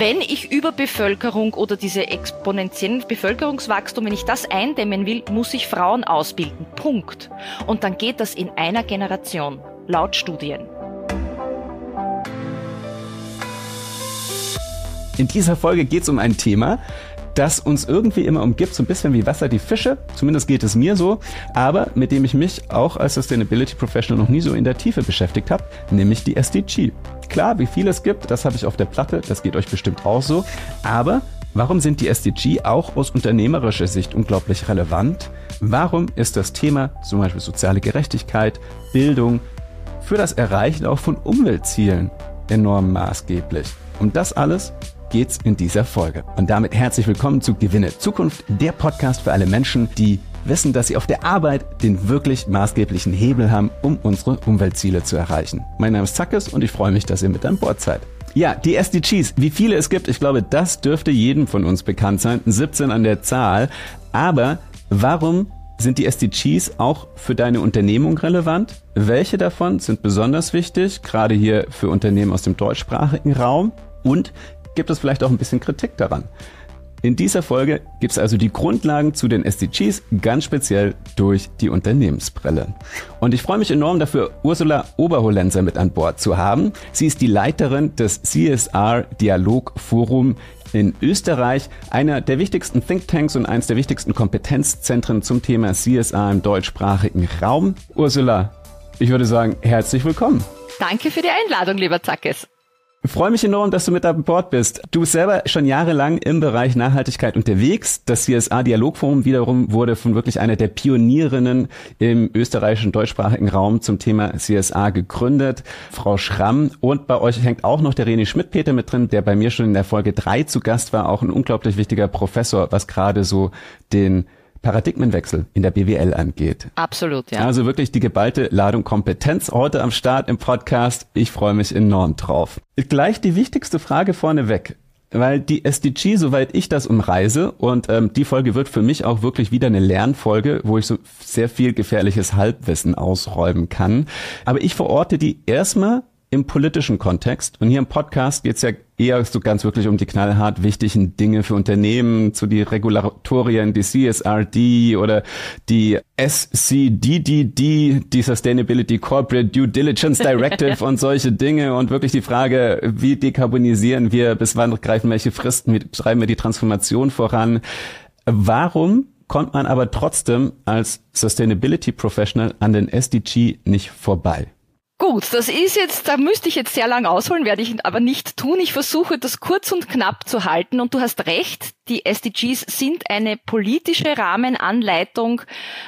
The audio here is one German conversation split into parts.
wenn ich Überbevölkerung oder diese exponentiellen Bevölkerungswachstum, wenn ich das eindämmen will, muss ich Frauen ausbilden. Punkt. Und dann geht das in einer Generation, laut Studien. In dieser Folge geht es um ein Thema, das uns irgendwie immer umgibt, so ein bisschen wie Wasser die Fische. Zumindest geht es mir so. Aber mit dem ich mich auch als Sustainability Professional noch nie so in der Tiefe beschäftigt habe, nämlich die SDG. Klar, wie viel es gibt, das habe ich auf der Platte, das geht euch bestimmt auch so. Aber warum sind die SDG auch aus unternehmerischer Sicht unglaublich relevant? Warum ist das Thema zum Beispiel soziale Gerechtigkeit, Bildung für das Erreichen auch von Umweltzielen enorm maßgeblich? Um das alles geht's in dieser Folge. Und damit herzlich willkommen zu Gewinne Zukunft, der Podcast für alle Menschen, die wissen, dass sie auf der Arbeit den wirklich maßgeblichen Hebel haben, um unsere Umweltziele zu erreichen. Mein Name ist Zackes und ich freue mich, dass ihr mit an Bord seid. Ja, die SDGs, wie viele es gibt, ich glaube, das dürfte jedem von uns bekannt sein. 17 an der Zahl. Aber warum sind die SDGs auch für deine Unternehmung relevant? Welche davon sind besonders wichtig, gerade hier für Unternehmen aus dem deutschsprachigen Raum? Und gibt es vielleicht auch ein bisschen Kritik daran. In dieser Folge gibt es also die Grundlagen zu den SDGs, ganz speziell durch die Unternehmensbrille. Und ich freue mich enorm dafür, Ursula Oberholenser mit an Bord zu haben. Sie ist die Leiterin des CSR Dialog Forum in Österreich, einer der wichtigsten Thinktanks und eines der wichtigsten Kompetenzzentren zum Thema CSR im deutschsprachigen Raum. Ursula, ich würde sagen, herzlich willkommen. Danke für die Einladung, lieber Zackes. Freue mich enorm, dass du mit an Bord bist. Du bist selber schon jahrelang im Bereich Nachhaltigkeit unterwegs. Das CSA Dialogforum wiederum wurde von wirklich einer der Pionierinnen im österreichischen deutschsprachigen Raum zum Thema CSA gegründet, Frau Schramm. Und bei euch hängt auch noch der René Schmidt-Peter mit drin, der bei mir schon in der Folge drei zu Gast war, auch ein unglaublich wichtiger Professor, was gerade so den Paradigmenwechsel in der BWL angeht. Absolut, ja. Also wirklich die geballte Ladung Kompetenz heute am Start im Podcast. Ich freue mich enorm drauf. Gleich die wichtigste Frage vorneweg. Weil die SDG, soweit ich das umreise, und ähm, die Folge wird für mich auch wirklich wieder eine Lernfolge, wo ich so sehr viel gefährliches Halbwissen ausräumen kann. Aber ich verorte die erstmal im politischen Kontext. Und hier im Podcast geht es ja eher so ganz wirklich um die knallhart wichtigen Dinge für Unternehmen, zu die Regulatorien, die CSRD oder die SCDDD, die Sustainability Corporate Due Diligence Directive und solche Dinge und wirklich die Frage, wie dekarbonisieren wir, bis wann greifen welche Fristen, wie treiben wir die Transformation voran. Warum kommt man aber trotzdem als Sustainability Professional an den SDG nicht vorbei? Gut, das ist jetzt, da müsste ich jetzt sehr lang ausholen, werde ich aber nicht tun. Ich versuche das kurz und knapp zu halten und du hast recht, die SDGs sind eine politische Rahmenanleitung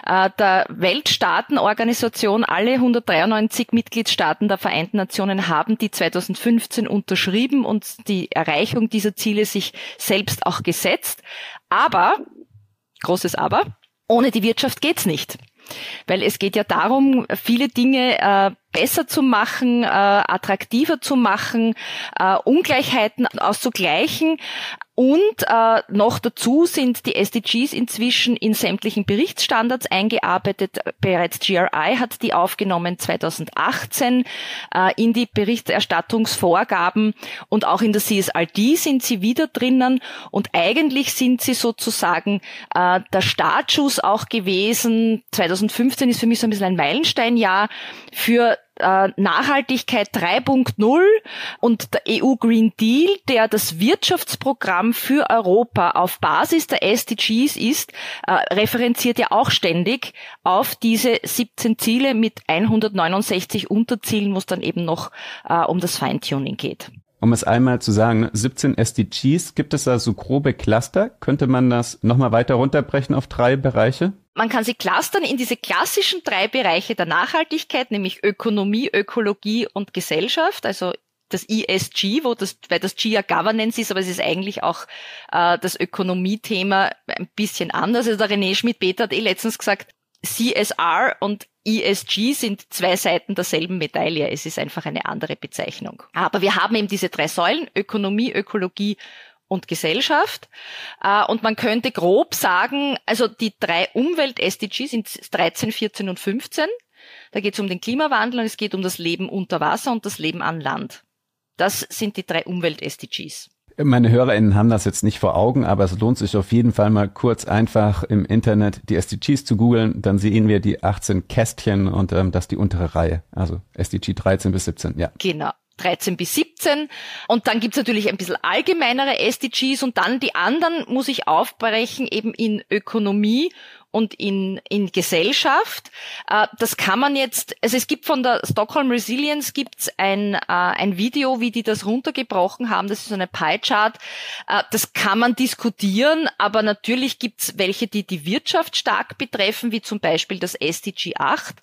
äh, der Weltstaatenorganisation. Alle 193 Mitgliedstaaten der Vereinten Nationen haben die 2015 unterschrieben und die Erreichung dieser Ziele sich selbst auch gesetzt. Aber, großes Aber, ohne die Wirtschaft geht's nicht. Weil es geht ja darum, viele Dinge äh, besser zu machen, äh, attraktiver zu machen, äh, Ungleichheiten auszugleichen. Und äh, noch dazu sind die SDGs inzwischen in sämtlichen Berichtsstandards eingearbeitet. Bereits GRI hat die aufgenommen 2018 äh, in die Berichterstattungsvorgaben und auch in der CSRD sind sie wieder drinnen. Und eigentlich sind sie sozusagen äh, der Startschuss auch gewesen. 2015 ist für mich so ein bisschen ein Meilensteinjahr für äh, Nachhaltigkeit 3.0 und der EU Green Deal, der das Wirtschaftsprogramm für Europa auf Basis der SDGs ist, äh, referenziert ja auch ständig auf diese 17 Ziele mit 169 Unterzielen, wo es dann eben noch äh, um das Feintuning geht. Um es einmal zu sagen, 17 SDGs, gibt es da so grobe Cluster? Könnte man das nochmal weiter runterbrechen auf drei Bereiche? Man kann sie clustern in diese klassischen drei Bereiche der Nachhaltigkeit, nämlich Ökonomie, Ökologie und Gesellschaft, also das ESG, wo das, weil das G ja Governance ist, aber es ist eigentlich auch äh, das Ökonomiethema ein bisschen anders. Also der René Schmidt-Peter hat eh letztens gesagt, CSR und ESG sind zwei Seiten derselben Medaille. Es ist einfach eine andere Bezeichnung. Aber wir haben eben diese drei Säulen, Ökonomie, Ökologie und Gesellschaft. Äh, und man könnte grob sagen, also die drei Umwelt-SDGs sind 13, 14 und 15. Da geht es um den Klimawandel und es geht um das Leben unter Wasser und das Leben an Land. Das sind die drei Umwelt-SDGs. Meine HörerInnen haben das jetzt nicht vor Augen, aber es lohnt sich auf jeden Fall mal kurz einfach im Internet die SDGs zu googeln. Dann sehen wir die 18 Kästchen und ähm, das die untere Reihe. Also SDG 13 bis 17, ja. Genau. 13 bis 17. Und dann gibt's natürlich ein bisschen allgemeinere SDGs und dann die anderen muss ich aufbrechen eben in Ökonomie und in, in Gesellschaft. Äh, das kann man jetzt, also es gibt von der Stockholm Resilience gibt's ein, äh, ein Video, wie die das runtergebrochen haben. Das ist so eine Pie-Chart. Äh, das kann man diskutieren, aber natürlich gibt's welche, die die Wirtschaft stark betreffen, wie zum Beispiel das SDG 8.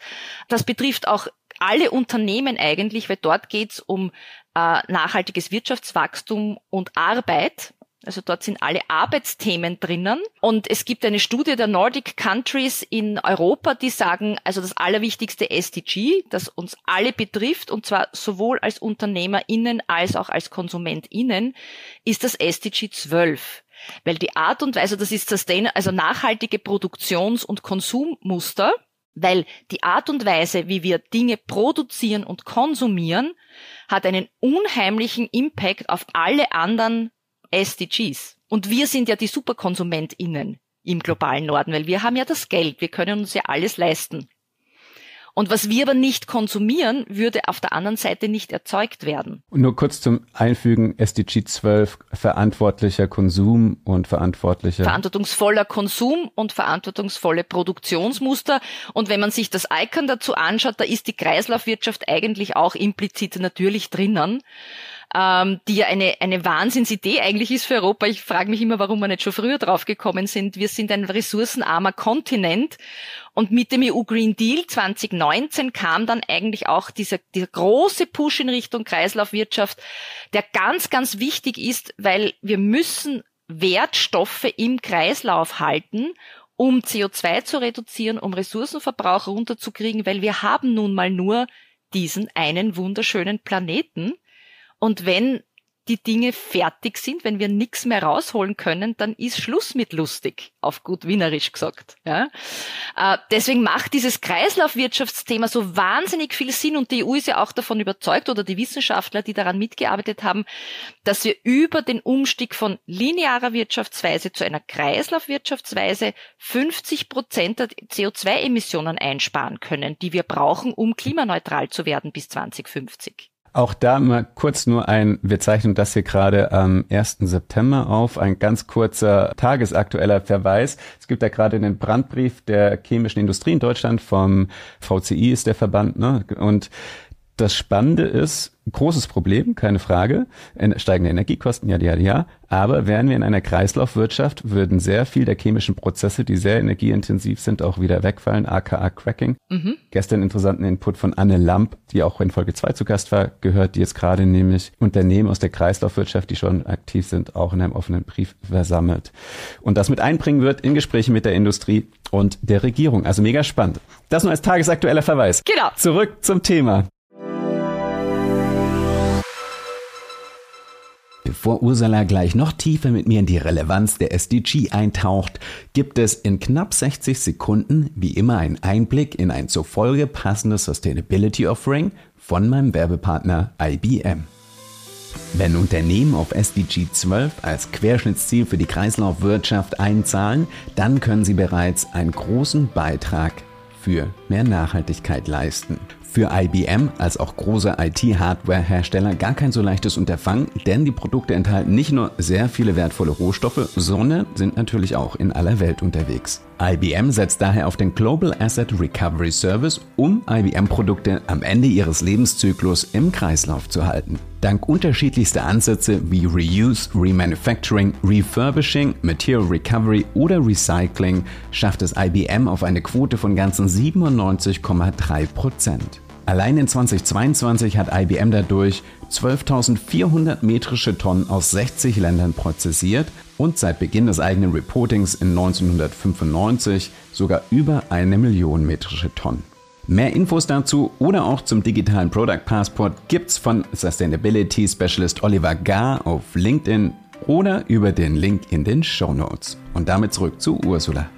Das betrifft auch alle Unternehmen eigentlich, weil dort geht's um äh, nachhaltiges Wirtschaftswachstum und Arbeit. Also dort sind alle Arbeitsthemen drinnen. Und es gibt eine Studie der Nordic Countries in Europa, die sagen, also das allerwichtigste SDG, das uns alle betrifft, und zwar sowohl als UnternehmerInnen als auch als KonsumentInnen, ist das SDG 12. Weil die Art und Weise, das ist Sustain, also nachhaltige Produktions- und Konsummuster, weil die Art und Weise, wie wir Dinge produzieren und konsumieren, hat einen unheimlichen Impact auf alle anderen SDGs. Und wir sind ja die SuperkonsumentInnen im globalen Norden, weil wir haben ja das Geld, wir können uns ja alles leisten. Und was wir aber nicht konsumieren, würde auf der anderen Seite nicht erzeugt werden. Und nur kurz zum Einfügen, SDG 12, verantwortlicher Konsum und verantwortlicher. Verantwortungsvoller Konsum und verantwortungsvolle Produktionsmuster. Und wenn man sich das Icon dazu anschaut, da ist die Kreislaufwirtschaft eigentlich auch implizit natürlich drinnen ähm, die ja eine, eine Wahnsinnsidee eigentlich ist für Europa. Ich frage mich immer, warum wir nicht schon früher draufgekommen sind. Wir sind ein ressourcenarmer Kontinent und mit dem EU Green Deal 2019 kam dann eigentlich auch dieser, dieser große Push in Richtung Kreislaufwirtschaft, der ganz, ganz wichtig ist, weil wir müssen Wertstoffe im Kreislauf halten, um CO2 zu reduzieren, um Ressourcenverbrauch runterzukriegen, weil wir haben nun mal nur diesen einen wunderschönen Planeten. Und wenn die Dinge fertig sind, wenn wir nichts mehr rausholen können, dann ist Schluss mit lustig, auf gut wienerisch gesagt. Ja? Äh, deswegen macht dieses Kreislaufwirtschaftsthema so wahnsinnig viel Sinn und die EU ist ja auch davon überzeugt oder die Wissenschaftler, die daran mitgearbeitet haben, dass wir über den Umstieg von linearer Wirtschaftsweise zu einer Kreislaufwirtschaftsweise 50 Prozent der CO2-Emissionen einsparen können, die wir brauchen, um klimaneutral zu werden bis 2050. Auch da mal kurz nur ein, wir zeichnen das hier gerade am 1. September auf, ein ganz kurzer tagesaktueller Verweis. Es gibt da gerade den Brandbrief der chemischen Industrie in Deutschland vom VCI ist der Verband, ne? Und das Spannende ist, großes Problem, keine Frage, steigende Energiekosten, ja, ja, ja, aber wären wir in einer Kreislaufwirtschaft, würden sehr viel der chemischen Prozesse, die sehr energieintensiv sind, auch wieder wegfallen, aka Cracking. Mhm. Gestern interessanten Input von Anne Lamp, die auch in Folge 2 zu Gast war, gehört, die jetzt gerade nämlich Unternehmen aus der Kreislaufwirtschaft, die schon aktiv sind, auch in einem offenen Brief versammelt. Und das mit einbringen wird in Gesprächen mit der Industrie und der Regierung. Also mega spannend. Das nur als tagesaktueller Verweis. Genau. Zurück zum Thema. Bevor Ursula gleich noch tiefer mit mir in die Relevanz der SDG eintaucht, gibt es in knapp 60 Sekunden wie immer einen Einblick in ein zur Folge passendes Sustainability Offering von meinem Werbepartner IBM. Wenn Unternehmen auf SDG 12 als Querschnittsziel für die Kreislaufwirtschaft einzahlen, dann können sie bereits einen großen Beitrag für mehr Nachhaltigkeit leisten. Für IBM als auch große IT-Hardware-Hersteller gar kein so leichtes Unterfangen, denn die Produkte enthalten nicht nur sehr viele wertvolle Rohstoffe, sondern sind natürlich auch in aller Welt unterwegs. IBM setzt daher auf den Global Asset Recovery Service, um IBM-Produkte am Ende ihres Lebenszyklus im Kreislauf zu halten. Dank unterschiedlichster Ansätze wie Reuse, Remanufacturing, Refurbishing, Material Recovery oder Recycling schafft es IBM auf eine Quote von ganzen 97,3 Prozent. Allein in 2022 hat IBM dadurch 12.400 metrische Tonnen aus 60 Ländern prozessiert und seit Beginn des eigenen Reportings in 1995 sogar über eine Million metrische Tonnen. Mehr Infos dazu oder auch zum digitalen Product Passport gibt's von Sustainability Specialist Oliver Gar auf LinkedIn oder über den Link in den Show Notes. Und damit zurück zu Ursula.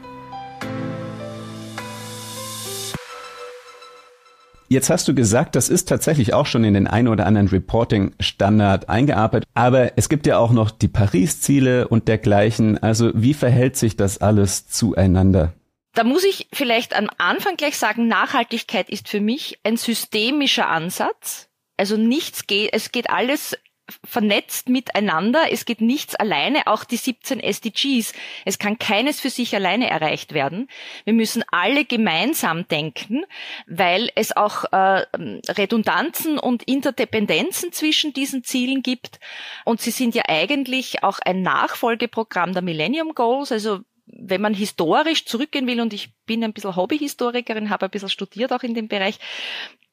Jetzt hast du gesagt, das ist tatsächlich auch schon in den ein oder anderen Reporting-Standard eingearbeitet, aber es gibt ja auch noch die Paris-Ziele und dergleichen. Also wie verhält sich das alles zueinander? Da muss ich vielleicht am Anfang gleich sagen, Nachhaltigkeit ist für mich ein systemischer Ansatz. Also nichts geht, es geht alles vernetzt miteinander. Es geht nichts alleine, auch die 17 SDGs. Es kann keines für sich alleine erreicht werden. Wir müssen alle gemeinsam denken, weil es auch äh, Redundanzen und Interdependenzen zwischen diesen Zielen gibt. Und sie sind ja eigentlich auch ein Nachfolgeprogramm der Millennium Goals. Also wenn man historisch zurückgehen will, und ich bin ein bisschen Hobbyhistorikerin, habe ein bisschen studiert auch in dem Bereich,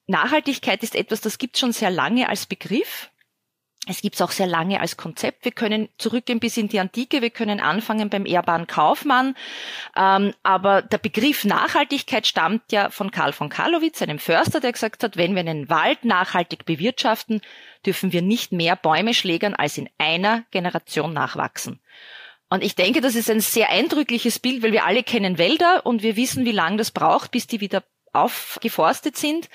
Nachhaltigkeit ist etwas, das gibt schon sehr lange als Begriff. Es gibt es auch sehr lange als Konzept. Wir können zurückgehen bis in die Antike, wir können anfangen beim ehrbaren Kaufmann. Ähm, aber der Begriff Nachhaltigkeit stammt ja von Karl von Karlowitz, einem Förster, der gesagt hat, wenn wir einen Wald nachhaltig bewirtschaften, dürfen wir nicht mehr Bäume schlägern, als in einer Generation nachwachsen. Und ich denke, das ist ein sehr eindrückliches Bild, weil wir alle kennen Wälder und wir wissen, wie lange das braucht, bis die wieder aufgeforstet sind.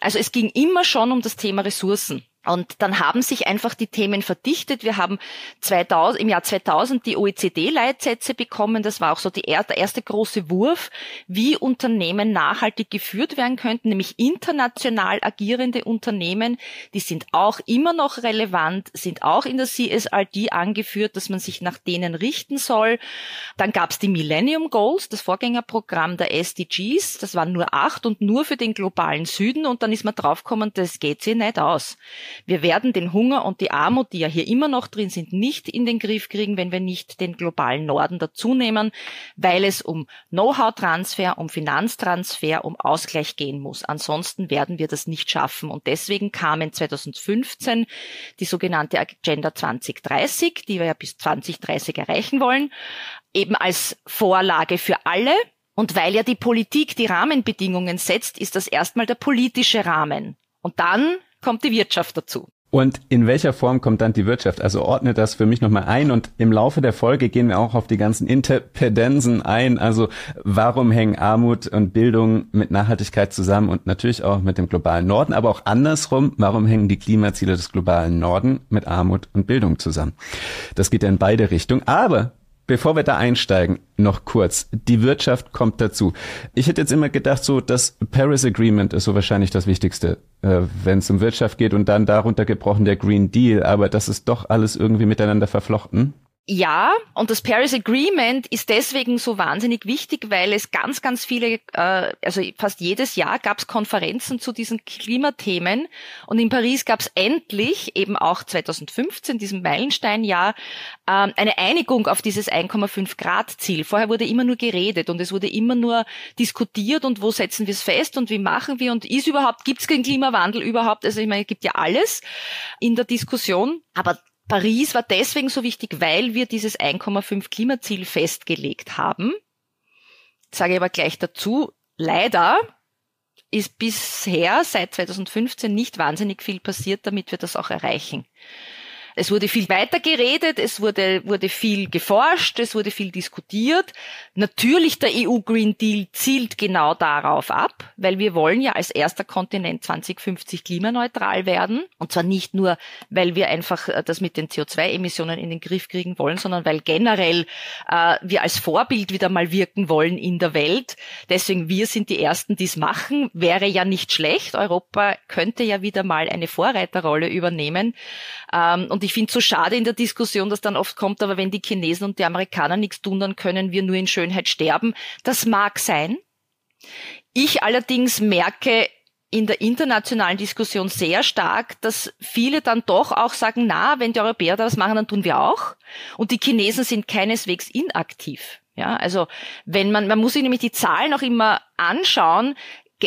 Also es ging immer schon um das Thema Ressourcen. Und dann haben sich einfach die Themen verdichtet. Wir haben 2000, im Jahr 2000 die OECD-Leitsätze bekommen. Das war auch so die, der erste große Wurf, wie Unternehmen nachhaltig geführt werden könnten, nämlich international agierende Unternehmen. Die sind auch immer noch relevant, sind auch in der CSRD angeführt, dass man sich nach denen richten soll. Dann gab es die Millennium Goals, das Vorgängerprogramm der SDGs. Das waren nur acht und nur für den globalen Süden. Und dann ist man draufgekommen, das geht sich nicht aus. Wir werden den Hunger und die Armut, die ja hier immer noch drin sind, nicht in den Griff kriegen, wenn wir nicht den globalen Norden dazunehmen, weil es um Know-how-Transfer, um Finanztransfer, um Ausgleich gehen muss. Ansonsten werden wir das nicht schaffen. Und deswegen kamen 2015 die sogenannte Agenda 2030, die wir ja bis 2030 erreichen wollen, eben als Vorlage für alle. Und weil ja die Politik die Rahmenbedingungen setzt, ist das erstmal der politische Rahmen. Und dann kommt die Wirtschaft dazu. Und in welcher Form kommt dann die Wirtschaft? Also ordne das für mich nochmal ein und im Laufe der Folge gehen wir auch auf die ganzen Interpedenzen ein. Also warum hängen Armut und Bildung mit Nachhaltigkeit zusammen und natürlich auch mit dem globalen Norden, aber auch andersrum, warum hängen die Klimaziele des globalen Norden mit Armut und Bildung zusammen? Das geht ja in beide Richtungen. Aber Bevor wir da einsteigen, noch kurz. Die Wirtschaft kommt dazu. Ich hätte jetzt immer gedacht, so das Paris Agreement ist so wahrscheinlich das Wichtigste, äh, wenn es um Wirtschaft geht und dann darunter gebrochen der Green Deal. Aber das ist doch alles irgendwie miteinander verflochten. Ja, und das Paris Agreement ist deswegen so wahnsinnig wichtig, weil es ganz, ganz viele, äh, also fast jedes Jahr gab es Konferenzen zu diesen Klimathemen und in Paris gab es endlich, eben auch 2015, diesem Meilensteinjahr, äh, eine Einigung auf dieses 1,5 Grad Ziel. Vorher wurde immer nur geredet und es wurde immer nur diskutiert und wo setzen wir es fest und wie machen wir und ist überhaupt, gibt es den Klimawandel überhaupt? Also ich meine, es gibt ja alles in der Diskussion, aber Paris war deswegen so wichtig, weil wir dieses 1,5 Klimaziel festgelegt haben. Sage ich aber gleich dazu, leider ist bisher seit 2015 nicht wahnsinnig viel passiert, damit wir das auch erreichen. Es wurde viel weiter geredet, es wurde, wurde viel geforscht, es wurde viel diskutiert. Natürlich der EU Green Deal zielt genau darauf ab, weil wir wollen ja als erster Kontinent 2050 klimaneutral werden. Und zwar nicht nur, weil wir einfach äh, das mit den CO2-Emissionen in den Griff kriegen wollen, sondern weil generell äh, wir als Vorbild wieder mal wirken wollen in der Welt. Deswegen wir sind die Ersten, die es machen. Wäre ja nicht schlecht. Europa könnte ja wieder mal eine Vorreiterrolle übernehmen. Ähm, und ich finde es so schade in der Diskussion, dass dann oft kommt, aber wenn die Chinesen und die Amerikaner nichts tun, dann können wir nur in Schönheit sterben. Das mag sein. Ich allerdings merke in der internationalen Diskussion sehr stark, dass viele dann doch auch sagen, na, wenn die Europäer das machen, dann tun wir auch. Und die Chinesen sind keineswegs inaktiv. Ja, also wenn man, man muss sich nämlich die Zahlen auch immer anschauen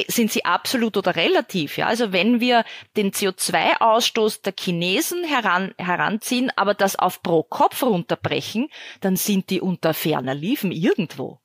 sind sie absolut oder relativ. Ja? Also wenn wir den CO2-Ausstoß der Chinesen heran, heranziehen, aber das auf pro Kopf runterbrechen, dann sind die unter ferner Liefen irgendwo.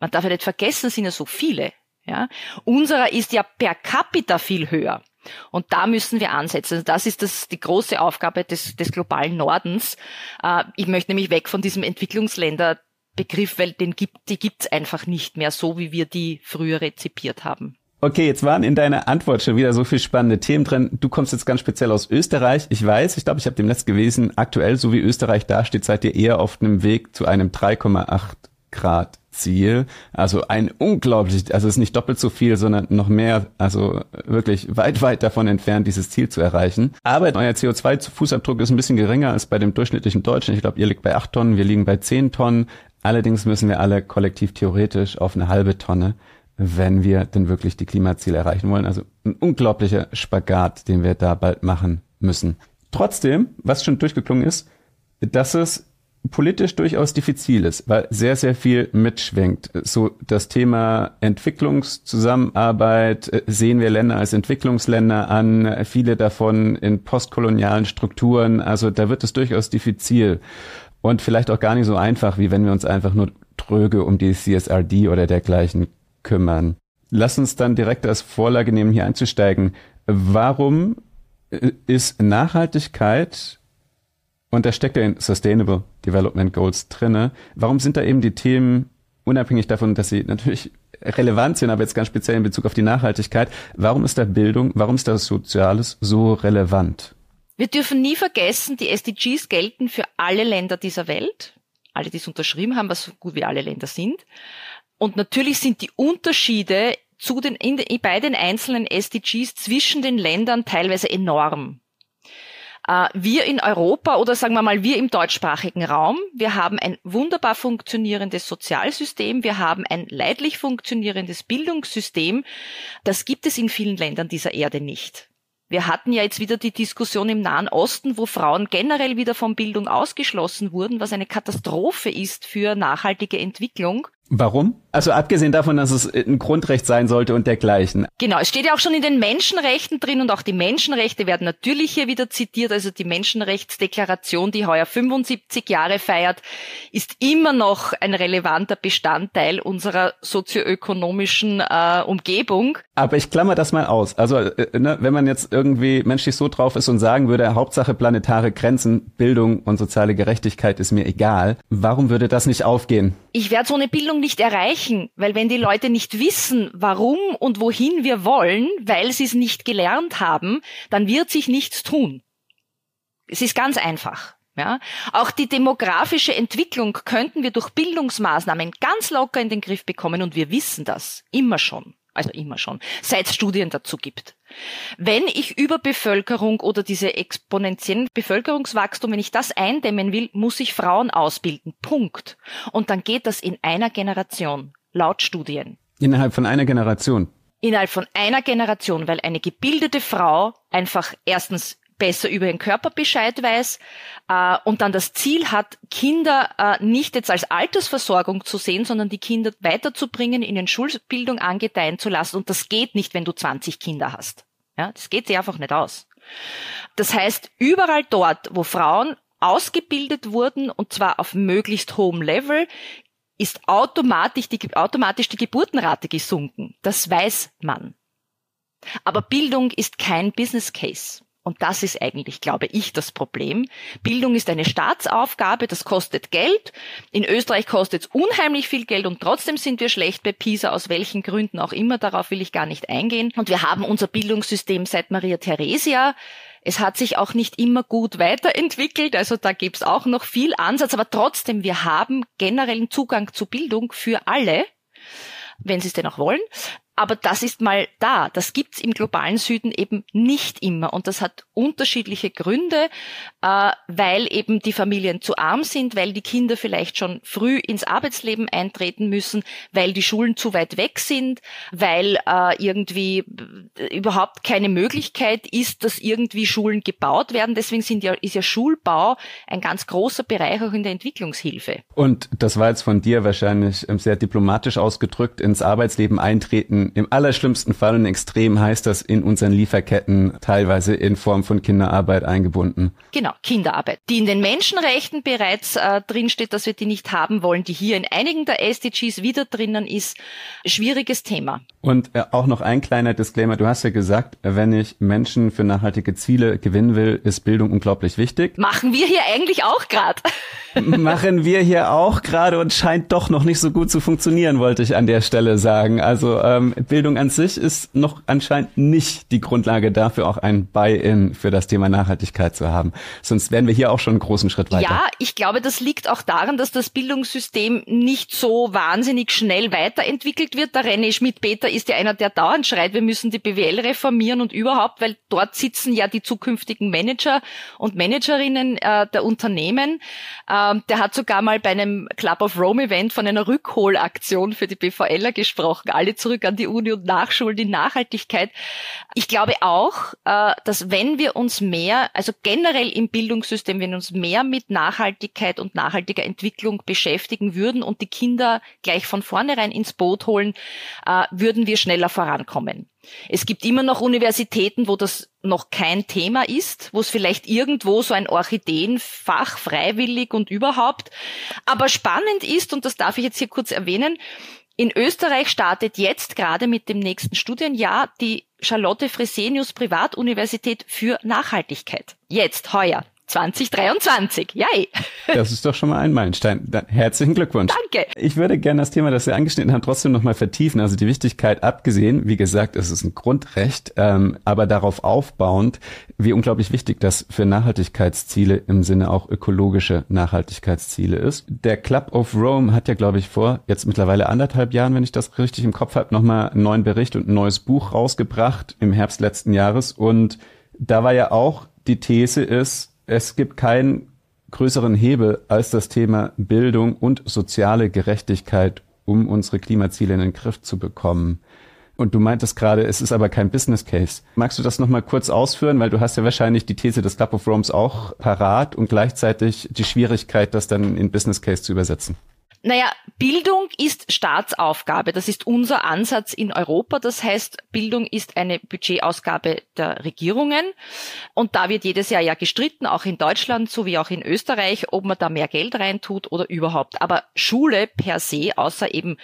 Man darf ja nicht vergessen, sind ja so viele. Ja? Unserer ist ja per capita viel höher. Und da müssen wir ansetzen. Also das ist das, die große Aufgabe des, des globalen Nordens. Äh, ich möchte nämlich weg von diesem Entwicklungsländer Begriff, weil den gibt, die gibt's einfach nicht mehr so, wie wir die früher rezipiert haben. Okay, jetzt waren in deiner Antwort schon wieder so viele spannende Themen drin. Du kommst jetzt ganz speziell aus Österreich. Ich weiß, ich glaube, ich habe dem Netz gewesen, aktuell, so wie Österreich dasteht, seid ihr eher auf einem Weg zu einem 3,8 Grad Ziel. Also ein unglaublich, also es ist nicht doppelt so viel, sondern noch mehr, also wirklich weit, weit davon entfernt, dieses Ziel zu erreichen. Aber euer CO2-Fußabdruck ist ein bisschen geringer als bei dem durchschnittlichen Deutschen. Ich glaube, ihr liegt bei 8 Tonnen, wir liegen bei 10 Tonnen. Allerdings müssen wir alle kollektiv theoretisch auf eine halbe Tonne wenn wir denn wirklich die Klimaziele erreichen wollen. Also ein unglaublicher Spagat, den wir da bald machen müssen. Trotzdem, was schon durchgeklungen ist, dass es politisch durchaus diffizil ist, weil sehr, sehr viel mitschwingt. So das Thema Entwicklungszusammenarbeit äh, sehen wir Länder als Entwicklungsländer an, viele davon in postkolonialen Strukturen. Also da wird es durchaus diffizil und vielleicht auch gar nicht so einfach, wie wenn wir uns einfach nur tröge um die CSRD oder dergleichen kümmern. Lass uns dann direkt als Vorlage nehmen, hier einzusteigen. Warum ist Nachhaltigkeit und da steckt ja in Sustainable Development Goals drinne. Warum sind da eben die Themen, unabhängig davon, dass sie natürlich relevant sind, aber jetzt ganz speziell in Bezug auf die Nachhaltigkeit, warum ist da Bildung, warum ist das Soziales so relevant? Wir dürfen nie vergessen, die SDGs gelten für alle Länder dieser Welt, alle, die es unterschrieben haben, was so gut wie alle Länder sind. Und natürlich sind die Unterschiede zu den, in, bei den einzelnen SDGs zwischen den Ländern teilweise enorm. Äh, wir in Europa oder sagen wir mal wir im deutschsprachigen Raum, wir haben ein wunderbar funktionierendes Sozialsystem, wir haben ein leidlich funktionierendes Bildungssystem. Das gibt es in vielen Ländern dieser Erde nicht. Wir hatten ja jetzt wieder die Diskussion im Nahen Osten, wo Frauen generell wieder von Bildung ausgeschlossen wurden, was eine Katastrophe ist für nachhaltige Entwicklung. Warum? Also abgesehen davon, dass es ein Grundrecht sein sollte und dergleichen. Genau, es steht ja auch schon in den Menschenrechten drin und auch die Menschenrechte werden natürlich hier wieder zitiert. Also die Menschenrechtsdeklaration, die heuer 75 Jahre feiert, ist immer noch ein relevanter Bestandteil unserer sozioökonomischen äh, Umgebung. Aber ich klammer das mal aus. Also äh, ne, wenn man jetzt irgendwie menschlich so drauf ist und sagen würde, Hauptsache planetare Grenzen, Bildung und soziale Gerechtigkeit ist mir egal, warum würde das nicht aufgehen? Ich werde so eine Bildung nicht erreichen, weil wenn die Leute nicht wissen, warum und wohin wir wollen, weil sie es nicht gelernt haben, dann wird sich nichts tun. Es ist ganz einfach. Ja, auch die demografische Entwicklung könnten wir durch Bildungsmaßnahmen ganz locker in den Griff bekommen und wir wissen das immer schon also immer schon, seit es Studien dazu gibt. Wenn ich Überbevölkerung oder diese exponentiellen Bevölkerungswachstum, wenn ich das eindämmen will, muss ich Frauen ausbilden. Punkt. Und dann geht das in einer Generation, laut Studien. Innerhalb von einer Generation. Innerhalb von einer Generation, weil eine gebildete Frau einfach erstens besser über ihren Körper Bescheid weiß äh, und dann das Ziel hat, Kinder äh, nicht jetzt als Altersversorgung zu sehen, sondern die Kinder weiterzubringen, ihnen Schulbildung angedeihen zu lassen. Und das geht nicht, wenn du 20 Kinder hast. Ja, das geht sich einfach nicht aus. Das heißt, überall dort, wo Frauen ausgebildet wurden, und zwar auf möglichst hohem Level, ist automatisch die, automatisch die Geburtenrate gesunken. Das weiß man. Aber Bildung ist kein Business Case. Und das ist eigentlich, glaube ich, das Problem. Bildung ist eine Staatsaufgabe, das kostet Geld. In Österreich kostet es unheimlich viel Geld und trotzdem sind wir schlecht bei PISA, aus welchen Gründen auch immer, darauf will ich gar nicht eingehen. Und wir haben unser Bildungssystem seit Maria Theresia. Es hat sich auch nicht immer gut weiterentwickelt, also da gibt es auch noch viel Ansatz, aber trotzdem, wir haben generellen Zugang zu Bildung für alle wenn sie es denn auch wollen. Aber das ist mal da. Das gibt's im globalen Süden eben nicht immer. Und das hat unterschiedliche Gründe, äh, weil eben die Familien zu arm sind, weil die Kinder vielleicht schon früh ins Arbeitsleben eintreten müssen, weil die Schulen zu weit weg sind, weil äh, irgendwie äh, überhaupt keine Möglichkeit ist, dass irgendwie Schulen gebaut werden. Deswegen sind ja, ist ja Schulbau ein ganz großer Bereich auch in der Entwicklungshilfe. Und das war jetzt von dir wahrscheinlich ähm, sehr diplomatisch ausgedrückt, ins Arbeitsleben eintreten im allerschlimmsten Fall und extrem heißt das in unseren Lieferketten teilweise in Form von Kinderarbeit eingebunden. Genau, Kinderarbeit, die in den Menschenrechten bereits äh, drinsteht, dass wir die nicht haben wollen, die hier in einigen der SDGs wieder drinnen ist. Schwieriges Thema. Und äh, auch noch ein kleiner Disclaimer. Du hast ja gesagt, wenn ich Menschen für nachhaltige Ziele gewinnen will, ist Bildung unglaublich wichtig. Machen wir hier eigentlich auch gerade. machen wir hier auch gerade und scheint doch noch nicht so gut zu funktionieren, wollte ich an der Stelle sagen. Also ähm, Bildung an sich ist noch anscheinend nicht die Grundlage dafür, auch ein Buy-in für das Thema Nachhaltigkeit zu haben. Sonst wären wir hier auch schon einen großen Schritt weiter. Ja, ich glaube, das liegt auch daran, dass das Bildungssystem nicht so wahnsinnig schnell weiterentwickelt wird. Der René Schmidt-Peter ist ja einer, der dauernd schreit, wir müssen die BWL reformieren und überhaupt, weil dort sitzen ja die zukünftigen Manager und Managerinnen äh, der Unternehmen. Ähm, der hat sogar mal bei einem Club of Rome Event von einer Rückholaktion für die BVLer gesprochen. Alle zurück an die Uni und Nachschulen, die Nachhaltigkeit. Ich glaube auch, äh, dass wenn wir uns mehr, also generell im Bildungssystem, wenn wir uns mehr mit Nachhaltigkeit und nachhaltiger Entwicklung beschäftigen würden und die Kinder gleich von vornherein ins Boot holen, äh, würden wir schneller vorankommen. Es gibt immer noch Universitäten, wo das noch kein Thema ist, wo es vielleicht irgendwo so ein Orchideenfach freiwillig und überhaupt. Aber spannend ist, und das darf ich jetzt hier kurz erwähnen, in Österreich startet jetzt gerade mit dem nächsten Studienjahr die Charlotte Fresenius Privatuniversität für Nachhaltigkeit. Jetzt, heuer. 2023. Yay! Das ist doch schon mal ein Meilenstein. Dann herzlichen Glückwunsch. Danke. Ich würde gerne das Thema, das Sie angeschnitten haben, trotzdem nochmal vertiefen. Also die Wichtigkeit abgesehen, wie gesagt, es ist ein Grundrecht, ähm, aber darauf aufbauend, wie unglaublich wichtig das für Nachhaltigkeitsziele im Sinne auch ökologische Nachhaltigkeitsziele ist. Der Club of Rome hat ja, glaube ich, vor jetzt mittlerweile anderthalb Jahren, wenn ich das richtig im Kopf habe, nochmal einen neuen Bericht und ein neues Buch rausgebracht im Herbst letzten Jahres. Und da war ja auch die These ist, es gibt keinen größeren Hebel als das Thema Bildung und soziale Gerechtigkeit, um unsere Klimaziele in den Griff zu bekommen. Und du meintest gerade, es ist aber kein Business Case. Magst du das nochmal kurz ausführen? Weil du hast ja wahrscheinlich die These des Club of Romes auch parat und gleichzeitig die Schwierigkeit, das dann in Business Case zu übersetzen. Naja, Bildung ist Staatsaufgabe. Das ist unser Ansatz in Europa. Das heißt, Bildung ist eine Budgetausgabe der Regierungen. Und da wird jedes Jahr ja gestritten, auch in Deutschland sowie auch in Österreich, ob man da mehr Geld reintut oder überhaupt. Aber Schule per se, außer eben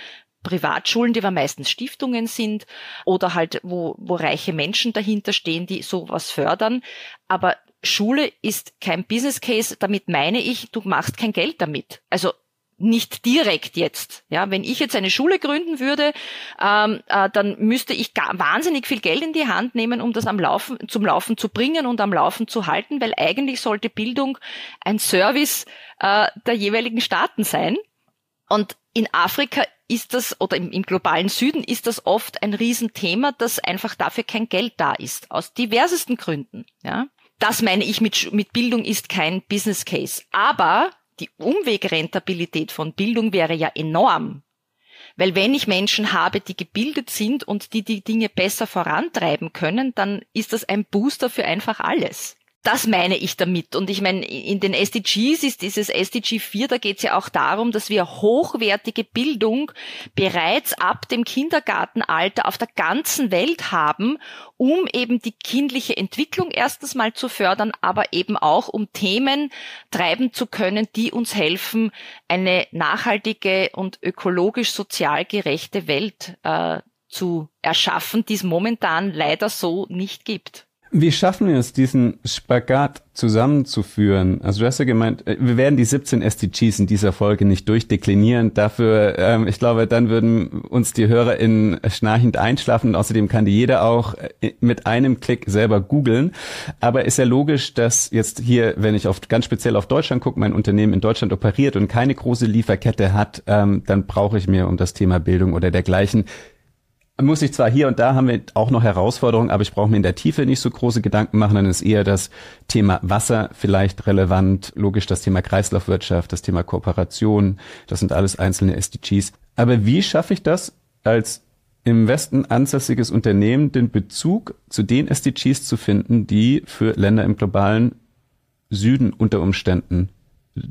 Privatschulen, die aber meistens Stiftungen sind oder halt, wo, wo reiche Menschen dahinter stehen, die sowas fördern. Aber Schule ist kein Business Case. Damit meine ich, du machst kein Geld damit. Also nicht direkt jetzt. Ja, wenn ich jetzt eine Schule gründen würde, ähm, äh, dann müsste ich wahnsinnig viel Geld in die Hand nehmen, um das am Laufen, zum Laufen zu bringen und am Laufen zu halten, weil eigentlich sollte Bildung ein Service äh, der jeweiligen Staaten sein. Und in Afrika ist das, oder im, im globalen Süden ist das oft ein Riesenthema, dass einfach dafür kein Geld da ist, aus diversesten Gründen. Ja. Das meine ich mit, mit Bildung ist kein Business Case. Aber die Umwegrentabilität von Bildung wäre ja enorm. Weil wenn ich Menschen habe, die gebildet sind und die die Dinge besser vorantreiben können, dann ist das ein Booster für einfach alles. Das meine ich damit. Und ich meine, in den SDGs ist dieses SDG 4, da geht es ja auch darum, dass wir hochwertige Bildung bereits ab dem Kindergartenalter auf der ganzen Welt haben, um eben die kindliche Entwicklung erstens mal zu fördern, aber eben auch um Themen treiben zu können, die uns helfen, eine nachhaltige und ökologisch sozial gerechte Welt äh, zu erschaffen, die es momentan leider so nicht gibt. Wie schaffen wir es, diesen Spagat zusammenzuführen? Also du hast ja gemeint, äh, wir werden die 17 SDGs in dieser Folge nicht durchdeklinieren. Dafür, ähm, ich glaube, dann würden uns die Hörer in schnarchend einschlafen. Außerdem kann die jeder auch äh, mit einem Klick selber googeln. Aber ist ja logisch, dass jetzt hier, wenn ich auf, ganz speziell auf Deutschland gucke, mein Unternehmen in Deutschland operiert und keine große Lieferkette hat, ähm, dann brauche ich mir um das Thema Bildung oder dergleichen muss ich zwar hier und da haben wir auch noch Herausforderungen, aber ich brauche mir in der Tiefe nicht so große Gedanken machen, dann ist eher das Thema Wasser vielleicht relevant, logisch das Thema Kreislaufwirtschaft, das Thema Kooperation, das sind alles einzelne SDGs. Aber wie schaffe ich das als im Westen ansässiges Unternehmen den Bezug zu den SDGs zu finden, die für Länder im globalen Süden unter Umständen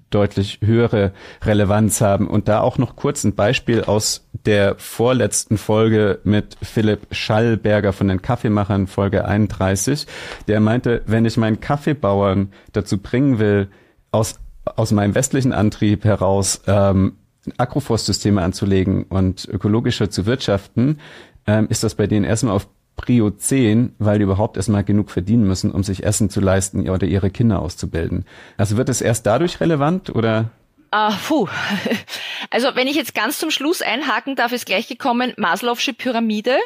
deutlich höhere Relevanz haben. Und da auch noch kurz ein Beispiel aus der vorletzten Folge mit Philipp Schallberger von den Kaffeemachern, Folge 31. Der meinte, wenn ich meinen Kaffeebauern dazu bringen will, aus, aus meinem westlichen Antrieb heraus ähm, Agroforstsysteme anzulegen und ökologischer zu wirtschaften, ähm, ist das bei denen erstmal auf Prio 10, weil die überhaupt erstmal genug verdienen müssen, um sich Essen zu leisten oder ihre Kinder auszubilden. Also wird es erst dadurch relevant oder Uh, puh. Also wenn ich jetzt ganz zum Schluss einhaken darf, ist gleich gekommen Maslow'sche Pyramide.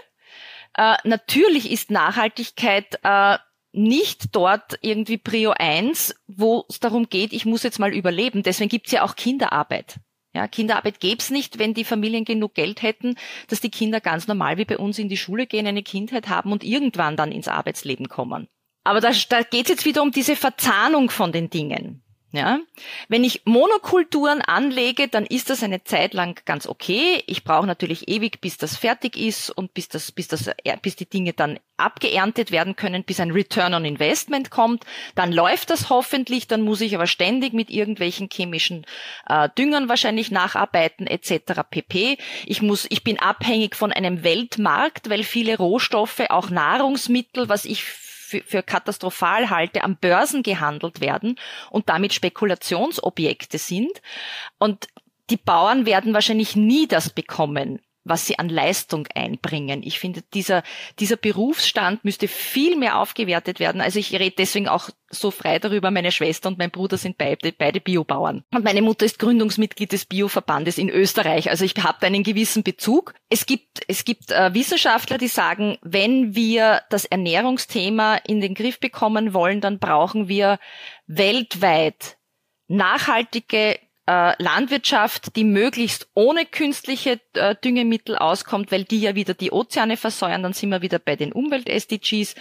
Uh, natürlich ist Nachhaltigkeit uh, nicht dort irgendwie Prio 1, wo es darum geht, ich muss jetzt mal überleben. Deswegen gibt's ja auch Kinderarbeit. Ja, Kinderarbeit gäb's nicht, wenn die Familien genug Geld hätten, dass die Kinder ganz normal wie bei uns in die Schule gehen, eine Kindheit haben und irgendwann dann ins Arbeitsleben kommen. Aber da, da geht jetzt wieder um diese Verzahnung von den Dingen. Ja, wenn ich Monokulturen anlege, dann ist das eine Zeit lang ganz okay. Ich brauche natürlich ewig, bis das fertig ist und bis das, bis das, äh, bis die Dinge dann abgeerntet werden können, bis ein Return on Investment kommt. Dann läuft das hoffentlich. Dann muss ich aber ständig mit irgendwelchen chemischen äh, Düngern wahrscheinlich nacharbeiten etc. pp. Ich muss, ich bin abhängig von einem Weltmarkt, weil viele Rohstoffe, auch Nahrungsmittel, was ich für, für katastrophal halte, am Börsen gehandelt werden und damit Spekulationsobjekte sind. Und die Bauern werden wahrscheinlich nie das bekommen, was sie an Leistung einbringen. Ich finde, dieser, dieser Berufsstand müsste viel mehr aufgewertet werden. Also ich rede deswegen auch so frei darüber. Meine Schwester und mein Bruder sind beide, beide Biobauern. Und meine Mutter ist Gründungsmitglied des Bioverbandes in Österreich. Also ich habe einen gewissen Bezug. Es gibt, es gibt äh, Wissenschaftler, die sagen, wenn wir das Ernährungsthema in den Griff bekommen wollen, dann brauchen wir weltweit nachhaltige Landwirtschaft, die möglichst ohne künstliche äh, Düngemittel auskommt, weil die ja wieder die Ozeane versäuern, dann sind wir wieder bei den Umwelt-SDGs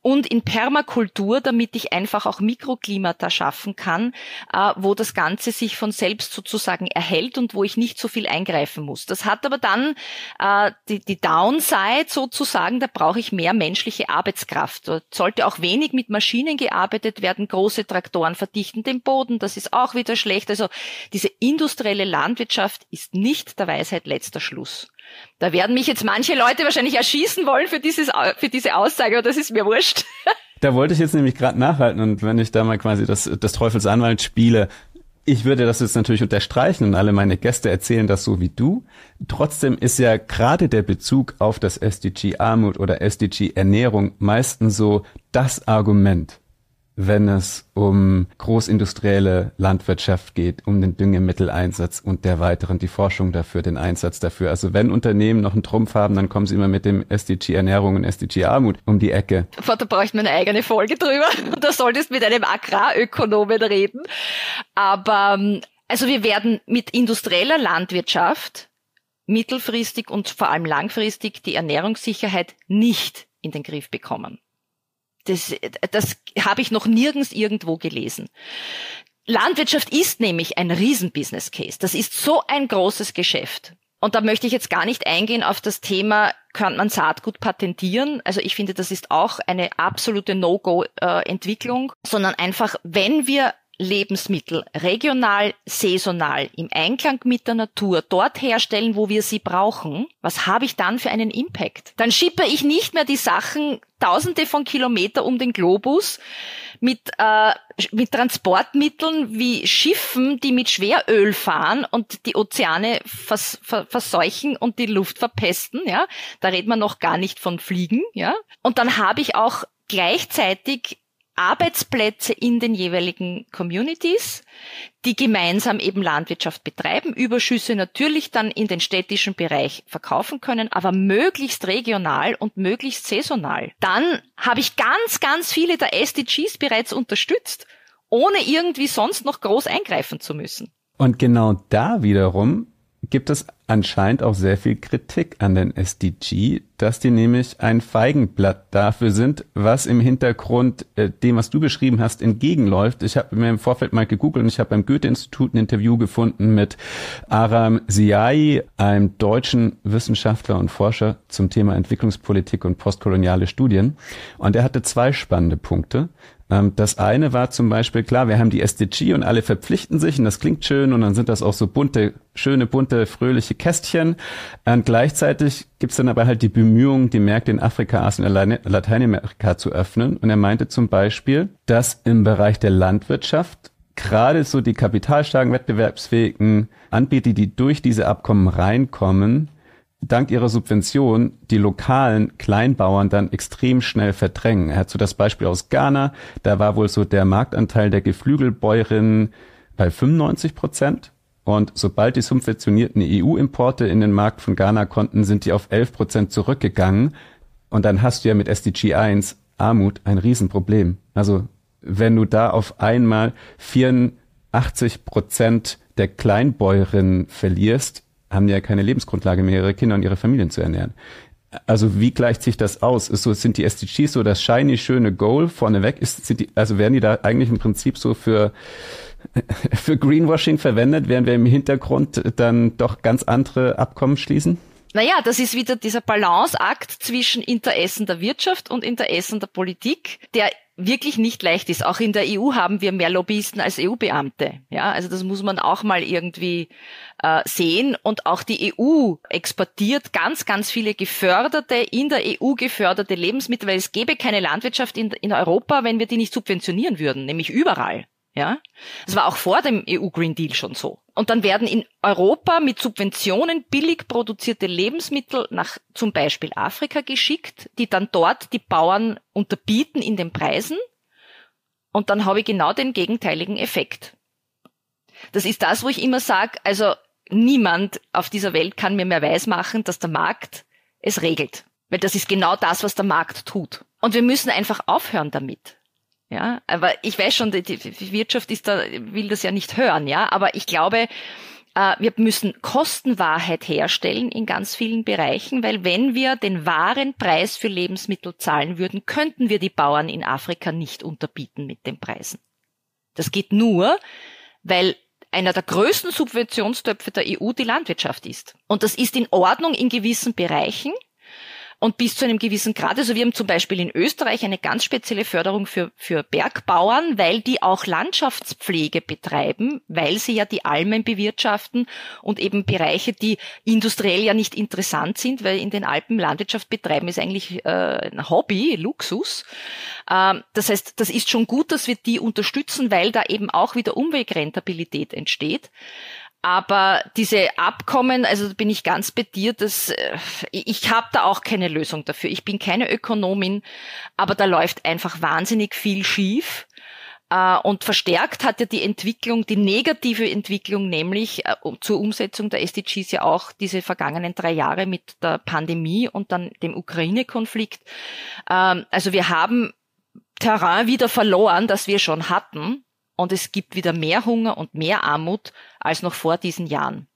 und in Permakultur, damit ich einfach auch Mikroklimata schaffen kann, äh, wo das Ganze sich von selbst sozusagen erhält und wo ich nicht so viel eingreifen muss. Das hat aber dann äh, die, die Downside sozusagen, da brauche ich mehr menschliche Arbeitskraft. Da sollte auch wenig mit Maschinen gearbeitet werden, große Traktoren verdichten den Boden, das ist auch wieder schlecht. Also diese industrielle Landwirtschaft ist nicht der Weisheit letzter Schluss. Da werden mich jetzt manche Leute wahrscheinlich erschießen wollen für, dieses, für diese Aussage, aber das ist mir wurscht. Da wollte ich jetzt nämlich gerade nachhalten und wenn ich da mal quasi das, das Teufels Anwalt spiele, ich würde das jetzt natürlich unterstreichen und alle meine Gäste erzählen das so wie du. Trotzdem ist ja gerade der Bezug auf das SDG Armut oder SDG Ernährung meistens so das Argument, wenn es um großindustrielle Landwirtschaft geht, um den Düngemitteleinsatz und der weiteren, die Forschung dafür, den Einsatz dafür. Also wenn Unternehmen noch einen Trumpf haben, dann kommen sie immer mit dem SDG Ernährung und SDG Armut um die Ecke. Da bräuchte man eine eigene Folge drüber. Da solltest mit einem Agrarökonomen reden. Aber ähm, also wir werden mit industrieller Landwirtschaft mittelfristig und vor allem langfristig die Ernährungssicherheit nicht in den Griff bekommen. Das, das habe ich noch nirgends irgendwo gelesen. Landwirtschaft ist nämlich ein Riesen-Business Case. Das ist so ein großes Geschäft. Und da möchte ich jetzt gar nicht eingehen auf das Thema, kann man Saatgut patentieren? Also ich finde, das ist auch eine absolute No-Go-Entwicklung, sondern einfach, wenn wir Lebensmittel regional, saisonal, im Einklang mit der Natur dort herstellen, wo wir sie brauchen, was habe ich dann für einen Impact? Dann schippe ich nicht mehr die Sachen tausende von Kilometer um den Globus mit, äh, mit Transportmitteln wie Schiffen, die mit Schweröl fahren und die Ozeane vers ver verseuchen und die Luft verpesten, ja. Da redet man noch gar nicht von Fliegen, ja. Und dann habe ich auch gleichzeitig Arbeitsplätze in den jeweiligen Communities, die gemeinsam eben Landwirtschaft betreiben, Überschüsse natürlich dann in den städtischen Bereich verkaufen können, aber möglichst regional und möglichst saisonal. Dann habe ich ganz, ganz viele der SDGs bereits unterstützt, ohne irgendwie sonst noch groß eingreifen zu müssen. Und genau da wiederum gibt es anscheinend auch sehr viel Kritik an den SDG, dass die nämlich ein Feigenblatt dafür sind, was im Hintergrund äh, dem, was du beschrieben hast, entgegenläuft. Ich habe mir im Vorfeld mal gegoogelt und ich habe beim Goethe-Institut ein Interview gefunden mit Aram Ziai, einem deutschen Wissenschaftler und Forscher zum Thema Entwicklungspolitik und postkoloniale Studien. Und er hatte zwei spannende Punkte. Ähm, das eine war zum Beispiel, klar, wir haben die SDG und alle verpflichten sich und das klingt schön und dann sind das auch so bunte, schöne, bunte, fröhliche Kästchen. Und gleichzeitig gibt's dann aber halt die Bemühungen, die Märkte in Afrika, Asien und Lateinamerika zu öffnen. Und er meinte zum Beispiel, dass im Bereich der Landwirtschaft gerade so die kapitalstarken, wettbewerbsfähigen Anbieter, die durch diese Abkommen reinkommen, dank ihrer Subvention die lokalen Kleinbauern dann extrem schnell verdrängen. Er hat so das Beispiel aus Ghana, da war wohl so der Marktanteil der Geflügelbäuerinnen bei 95 Prozent Und sobald die subventionierten EU-Importe in den Markt von Ghana konnten, sind die auf 11 Prozent zurückgegangen. Und dann hast du ja mit SDG 1 Armut ein Riesenproblem. Also wenn du da auf einmal 84 Prozent der Kleinbäuerinnen verlierst, haben die ja keine Lebensgrundlage mehr, ihre Kinder und ihre Familien zu ernähren. Also wie gleicht sich das aus? Ist so, sind die SDGs so das shiny, schöne Goal vorneweg? Ist, sind die, also werden die da eigentlich im Prinzip so für, für Greenwashing verwendet, während wir im Hintergrund dann doch ganz andere Abkommen schließen? Naja, das ist wieder dieser Balanceakt zwischen Interessen der Wirtschaft und Interessen der Politik, der wirklich nicht leicht ist. Auch in der EU haben wir mehr Lobbyisten als EU-Beamte. Ja, also das muss man auch mal irgendwie äh, sehen. Und auch die EU exportiert ganz, ganz viele geförderte, in der EU geförderte Lebensmittel, weil es gäbe keine Landwirtschaft in, in Europa, wenn wir die nicht subventionieren würden, nämlich überall. Ja, das war auch vor dem EU Green Deal schon so. Und dann werden in Europa mit Subventionen billig produzierte Lebensmittel nach zum Beispiel Afrika geschickt, die dann dort die Bauern unterbieten in den Preisen. Und dann habe ich genau den gegenteiligen Effekt. Das ist das, wo ich immer sage, also niemand auf dieser Welt kann mir mehr weismachen, dass der Markt es regelt. Weil das ist genau das, was der Markt tut. Und wir müssen einfach aufhören damit. Ja, aber ich weiß schon, die, Wirtschaft ist da, will das ja nicht hören, ja, aber ich glaube, äh, wir müssen Kostenwahrheit herstellen in ganz vielen Bereichen, weil wenn wir den wahren Preis für Lebensmittel zahlen würden, könnten wir die Bauern in Afrika nicht unterbieten mit den Preisen. Das geht nur, weil einer der größten Subventionstöpfe der EU die Landwirtschaft ist. Und das ist in Ordnung in gewissen Bereichen, und bis zu einem gewissen Grad. Also wir haben zum Beispiel in Österreich eine ganz spezielle Förderung für, für Bergbauern, weil die auch Landschaftspflege betreiben, weil sie ja die Almen bewirtschaften und eben Bereiche, die industriell ja nicht interessant sind, weil in den Alpen Landwirtschaft betreiben ist eigentlich äh, ein Hobby, Luxus. Ähm, das heißt, das ist schon gut, dass wir die unterstützen, weil da eben auch wieder Umwegrentabilität entsteht. Aber diese Abkommen, also bin ich ganz bei dass äh, ich habe da auch keine Lösung dafür. Ich bin keine Ökonomin, aber da läuft einfach wahnsinnig viel schief. Äh, und verstärkt hat ja die Entwicklung, die negative Entwicklung, nämlich äh, zur Umsetzung der SDGs ja auch diese vergangenen drei Jahre mit der Pandemie und dann dem Ukraine-Konflikt. Ähm, also wir haben Terrain wieder verloren, das wir schon hatten und es gibt wieder mehr Hunger und mehr Armut als noch vor diesen Jahren.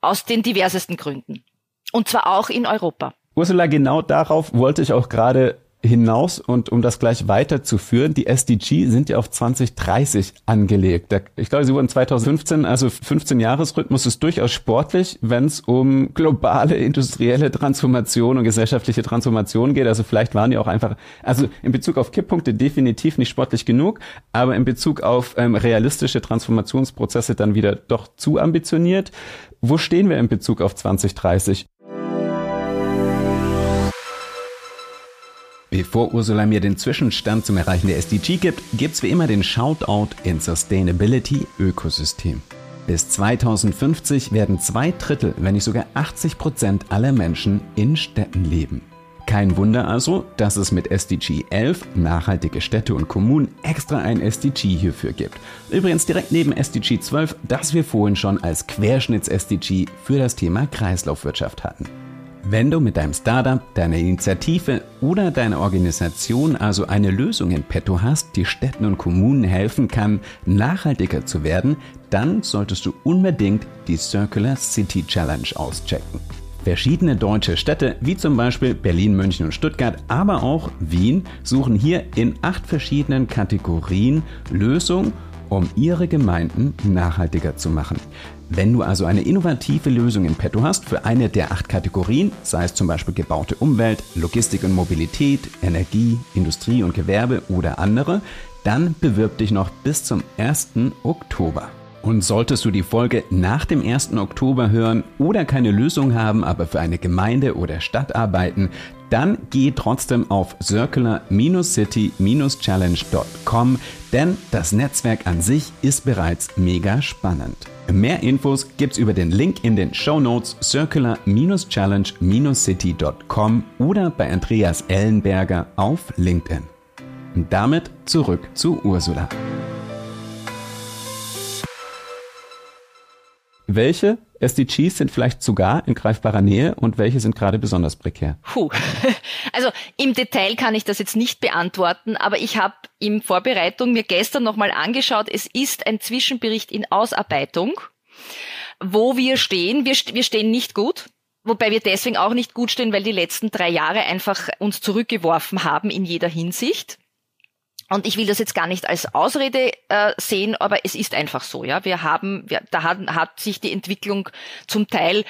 Aus den diversesten Gründen. Und zwar auch in Europa. Ursula, genau darauf wollte ich auch gerade hinaus und um das gleich weiterzuführen, die SDG sind ja auf 2030 angelegt. Ich glaube, sie wurden 2015, also 15 Jahresrhythmus ist durchaus sportlich, wenn es um globale industrielle Transformation und gesellschaftliche Transformation geht. Also vielleicht waren die auch einfach, also in Bezug auf Kipppunkte definitiv nicht sportlich genug, aber in Bezug auf ähm, realistische Transformationsprozesse dann wieder doch zu ambitioniert. Wo stehen wir in Bezug auf 2030? Bevor Ursula mir den Zwischenstand zum Erreichen der SDG gibt, gibt's wie immer den Shoutout in Sustainability Ökosystem. Bis 2050 werden zwei Drittel, wenn nicht sogar 80 Prozent aller Menschen in Städten leben. Kein Wunder also, dass es mit SDG 11 nachhaltige Städte und Kommunen extra ein SDG hierfür gibt. Übrigens direkt neben SDG 12, das wir vorhin schon als Querschnitts-SDG für das Thema Kreislaufwirtschaft hatten. Wenn du mit deinem Startup, deiner Initiative oder deiner Organisation also eine Lösung in petto hast, die Städten und Kommunen helfen kann, nachhaltiger zu werden, dann solltest du unbedingt die Circular City Challenge auschecken. Verschiedene deutsche Städte, wie zum Beispiel Berlin, München und Stuttgart, aber auch Wien, suchen hier in acht verschiedenen Kategorien Lösungen, um ihre Gemeinden nachhaltiger zu machen. Wenn du also eine innovative Lösung in petto hast für eine der acht Kategorien, sei es zum Beispiel gebaute Umwelt, Logistik und Mobilität, Energie, Industrie und Gewerbe oder andere, dann bewirb dich noch bis zum 1. Oktober. Und solltest du die Folge nach dem 1. Oktober hören oder keine Lösung haben, aber für eine Gemeinde oder Stadt arbeiten, dann geh trotzdem auf circular-city-challenge.com, denn das Netzwerk an sich ist bereits mega spannend. Mehr Infos gibt's über den Link in den Show Notes circular-challenge-city.com oder bei Andreas Ellenberger auf LinkedIn. Und damit zurück zu Ursula. Welche SDGs sind vielleicht sogar in greifbarer Nähe und welche sind gerade besonders prekär? Puh. Also im Detail kann ich das jetzt nicht beantworten, aber ich habe in Vorbereitung mir gestern nochmal angeschaut, es ist ein Zwischenbericht in Ausarbeitung, wo wir stehen. Wir, wir stehen nicht gut. Wobei wir deswegen auch nicht gut stehen, weil die letzten drei Jahre einfach uns zurückgeworfen haben in jeder Hinsicht. Und ich will das jetzt gar nicht als Ausrede äh, sehen, aber es ist einfach so, ja. Wir haben, wir, da hat, hat sich die Entwicklung zum Teil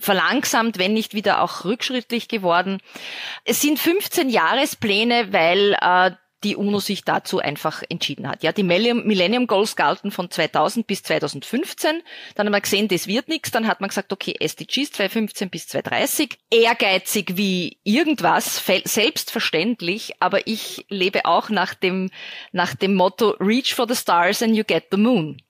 verlangsamt, wenn nicht wieder auch rückschrittlich geworden. Es sind 15 Jahrespläne, weil äh, die UNO sich dazu einfach entschieden hat. Ja, die Millennium Goals galten von 2000 bis 2015. Dann haben wir gesehen, das wird nichts. Dann hat man gesagt, okay, SDGs 2015 bis 2030. Ehrgeizig wie irgendwas, selbstverständlich. Aber ich lebe auch nach dem, nach dem Motto Reach for the stars and you get the moon.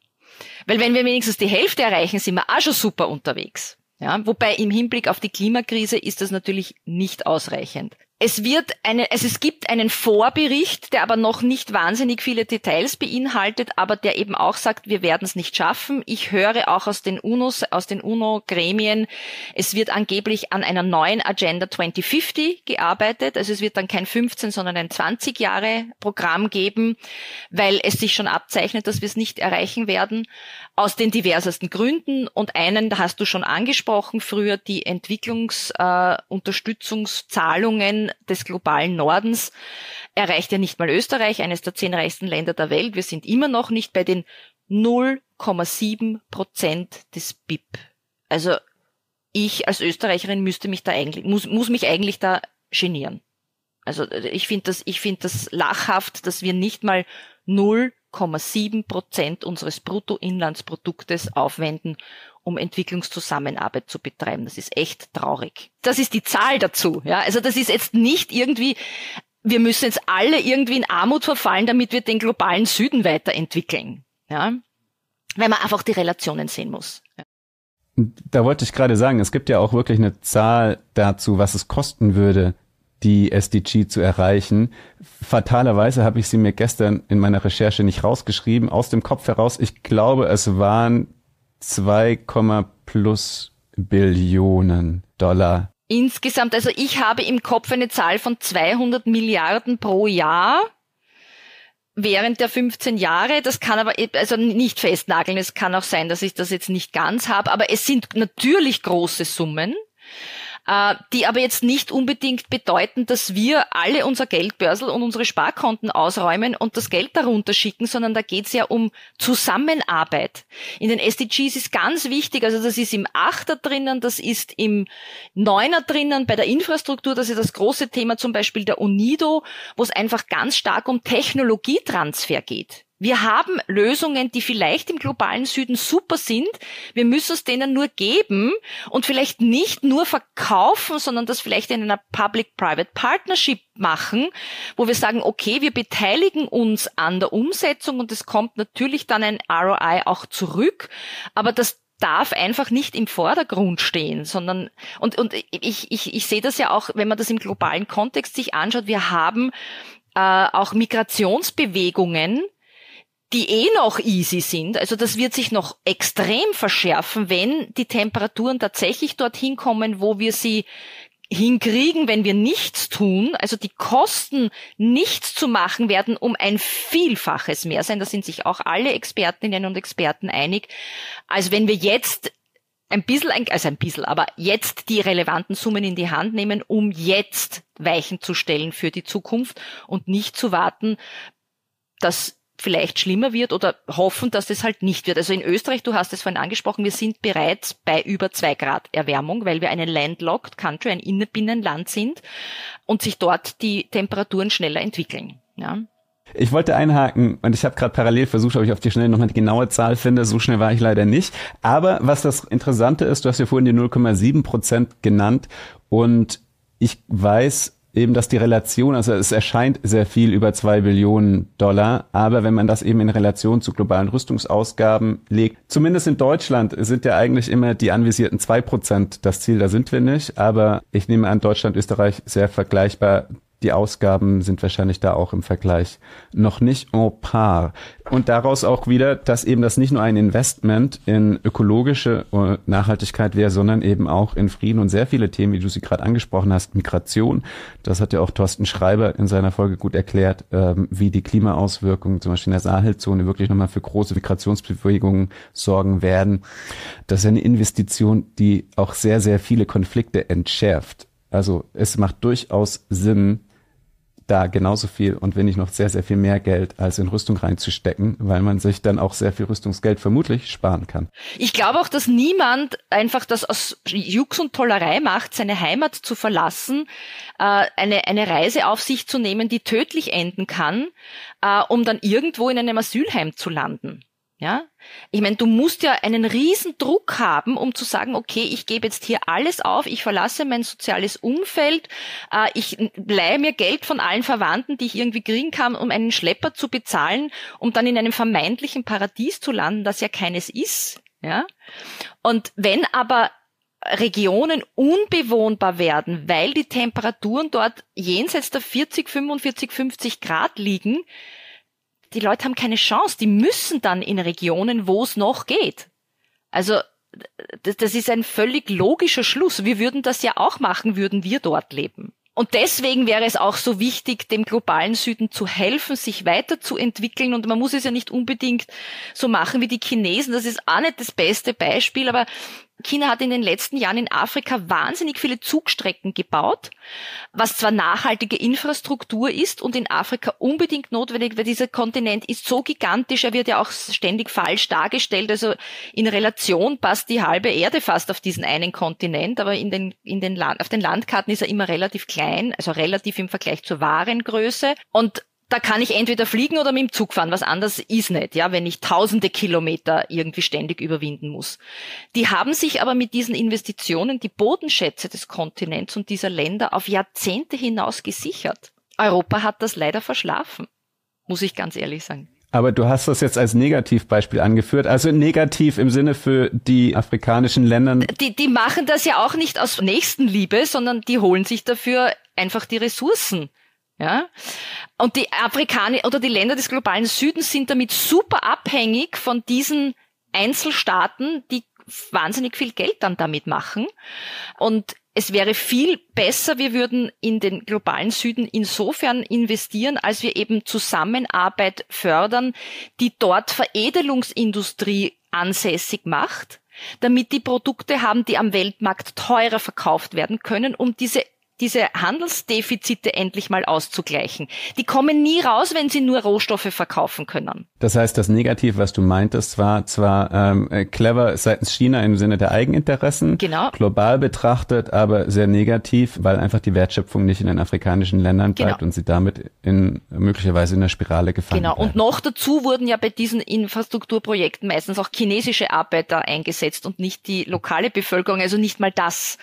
Weil wenn wir wenigstens die Hälfte erreichen, sind wir auch schon super unterwegs. Ja, wobei im Hinblick auf die Klimakrise ist das natürlich nicht ausreichend. Es wird eine, also es gibt einen Vorbericht, der aber noch nicht wahnsinnig viele Details beinhaltet, aber der eben auch sagt, wir werden es nicht schaffen. Ich höre auch aus den UNOs, aus den UNO-Gremien, es wird angeblich an einer neuen Agenda 2050 gearbeitet. Also es wird dann kein 15, sondern ein 20 Jahre Programm geben, weil es sich schon abzeichnet, dass wir es nicht erreichen werden. Aus den diversesten Gründen. Und einen, da hast du schon angesprochen, früher die Entwicklungsunterstützungszahlungen äh, des globalen Nordens erreicht ja nicht mal Österreich, eines der zehn reichsten Länder der Welt. Wir sind immer noch nicht bei den 0,7 Prozent des BIP. Also ich als Österreicherin müsste mich da eigentlich, muss, muss mich eigentlich da genieren. Also ich finde das, ich finde das lachhaft, dass wir nicht mal 0,7 Prozent unseres Bruttoinlandsproduktes aufwenden, um Entwicklungszusammenarbeit zu betreiben. Das ist echt traurig. Das ist die Zahl dazu. Ja, also das ist jetzt nicht irgendwie wir müssen jetzt alle irgendwie in Armut verfallen, damit wir den globalen Süden weiterentwickeln. Ja? Weil man einfach die Relationen sehen muss. Ja. Da wollte ich gerade sagen, es gibt ja auch wirklich eine Zahl dazu, was es kosten würde, die SDG zu erreichen. Fatalerweise habe ich sie mir gestern in meiner Recherche nicht rausgeschrieben, aus dem Kopf heraus. Ich glaube, es waren 2, plus Billionen Dollar. Insgesamt, also ich habe im Kopf eine Zahl von 200 Milliarden pro Jahr während der 15 Jahre. Das kann aber also nicht festnageln. Es kann auch sein, dass ich das jetzt nicht ganz habe. Aber es sind natürlich große Summen die aber jetzt nicht unbedingt bedeuten, dass wir alle unser Geldbörsel und unsere Sparkonten ausräumen und das Geld darunter schicken, sondern da geht es ja um Zusammenarbeit. In den SDGs ist ganz wichtig, also das ist im Achter drinnen, das ist im Neuner drinnen, bei der Infrastruktur, das ist das große Thema zum Beispiel der UNIDO, wo es einfach ganz stark um Technologietransfer geht. Wir haben Lösungen, die vielleicht im globalen Süden super sind. Wir müssen es denen nur geben und vielleicht nicht nur verkaufen, sondern das vielleicht in einer Public-Private Partnership machen, wo wir sagen, okay, wir beteiligen uns an der Umsetzung und es kommt natürlich dann ein ROI auch zurück, aber das darf einfach nicht im Vordergrund stehen, sondern und und ich ich ich sehe das ja auch, wenn man das im globalen Kontext sich anschaut, wir haben äh, auch Migrationsbewegungen, die eh noch easy sind. Also das wird sich noch extrem verschärfen, wenn die Temperaturen tatsächlich dorthin kommen, wo wir sie hinkriegen, wenn wir nichts tun. Also die Kosten, nichts zu machen, werden um ein Vielfaches mehr sein. Da sind sich auch alle Expertinnen und Experten einig. als wenn wir jetzt ein bisschen, also ein bisschen, aber jetzt die relevanten Summen in die Hand nehmen, um jetzt Weichen zu stellen für die Zukunft und nicht zu warten, dass vielleicht schlimmer wird oder hoffen, dass es halt nicht wird. Also in Österreich, du hast es vorhin angesprochen, wir sind bereits bei über zwei Grad Erwärmung, weil wir eine landlocked Country, ein Innenbinnenland sind und sich dort die Temperaturen schneller entwickeln. Ja. Ich wollte einhaken und ich habe gerade parallel versucht, ob ich auf die Schnelle nochmal die genaue Zahl finde. So schnell war ich leider nicht. Aber was das Interessante ist, du hast ja vorhin die 0,7 Prozent genannt und ich weiß eben, dass die Relation, also es erscheint sehr viel über zwei Billionen Dollar, aber wenn man das eben in Relation zu globalen Rüstungsausgaben legt, zumindest in Deutschland sind ja eigentlich immer die anvisierten zwei Prozent das Ziel, da sind wir nicht, aber ich nehme an, Deutschland, Österreich sehr vergleichbar die Ausgaben sind wahrscheinlich da auch im Vergleich noch nicht en par. Und daraus auch wieder, dass eben das nicht nur ein Investment in ökologische äh, Nachhaltigkeit wäre, sondern eben auch in Frieden und sehr viele Themen, wie du sie gerade angesprochen hast, Migration. Das hat ja auch Thorsten Schreiber in seiner Folge gut erklärt, ähm, wie die Klimaauswirkungen zum Beispiel in der Sahelzone wirklich nochmal für große Migrationsbewegungen sorgen werden. Das ist eine Investition, die auch sehr, sehr viele Konflikte entschärft. Also es macht durchaus Sinn, da genauso viel und wenn nicht noch sehr, sehr viel mehr Geld als in Rüstung reinzustecken, weil man sich dann auch sehr viel Rüstungsgeld vermutlich sparen kann. Ich glaube auch, dass niemand einfach das aus Jux und Tollerei macht, seine Heimat zu verlassen, äh, eine, eine Reise auf sich zu nehmen, die tödlich enden kann, äh, um dann irgendwo in einem Asylheim zu landen. Ja, ich meine, du musst ja einen riesen Druck haben, um zu sagen, okay, ich gebe jetzt hier alles auf, ich verlasse mein soziales Umfeld, äh, ich leihe mir Geld von allen Verwandten, die ich irgendwie kriegen kann, um einen Schlepper zu bezahlen, um dann in einem vermeintlichen Paradies zu landen, das ja keines ist. Ja, und wenn aber Regionen unbewohnbar werden, weil die Temperaturen dort jenseits der 40, 45, 50 Grad liegen, die Leute haben keine Chance. Die müssen dann in Regionen, wo es noch geht. Also das ist ein völlig logischer Schluss. Wir würden das ja auch machen, würden wir dort leben. Und deswegen wäre es auch so wichtig, dem globalen Süden zu helfen, sich weiterzuentwickeln. Und man muss es ja nicht unbedingt so machen wie die Chinesen. Das ist auch nicht das beste Beispiel, aber China hat in den letzten Jahren in Afrika wahnsinnig viele Zugstrecken gebaut, was zwar nachhaltige Infrastruktur ist und in Afrika unbedingt notwendig, weil dieser Kontinent ist so gigantisch, er wird ja auch ständig falsch dargestellt. Also in Relation passt die halbe Erde fast auf diesen einen Kontinent, aber in den, in den Land, auf den Landkarten ist er immer relativ klein, also relativ im Vergleich zur wahren Größe. Und da kann ich entweder fliegen oder mit dem Zug fahren. Was anderes ist nicht, ja, wenn ich tausende Kilometer irgendwie ständig überwinden muss. Die haben sich aber mit diesen Investitionen die Bodenschätze des Kontinents und dieser Länder auf Jahrzehnte hinaus gesichert. Europa hat das leider verschlafen, muss ich ganz ehrlich sagen. Aber du hast das jetzt als Negativbeispiel angeführt, also negativ im Sinne für die afrikanischen Länder. Die, die machen das ja auch nicht aus Nächstenliebe, sondern die holen sich dafür einfach die Ressourcen. Ja? Und die Afrikaner oder die Länder des globalen Südens sind damit super abhängig von diesen Einzelstaaten, die wahnsinnig viel Geld dann damit machen. Und es wäre viel besser, wir würden in den globalen Süden insofern investieren, als wir eben Zusammenarbeit fördern, die dort Veredelungsindustrie ansässig macht, damit die Produkte haben, die am Weltmarkt teurer verkauft werden können, um diese diese Handelsdefizite endlich mal auszugleichen. Die kommen nie raus, wenn sie nur Rohstoffe verkaufen können. Das heißt, das Negativ, was du meintest, war zwar ähm, clever seitens China im Sinne der Eigeninteressen, genau. global betrachtet, aber sehr negativ, weil einfach die Wertschöpfung nicht in den afrikanischen Ländern bleibt genau. und sie damit in möglicherweise in der Spirale gefangen Genau. Bleiben. Und noch dazu wurden ja bei diesen Infrastrukturprojekten meistens auch chinesische Arbeiter eingesetzt und nicht die lokale Bevölkerung. Also nicht mal das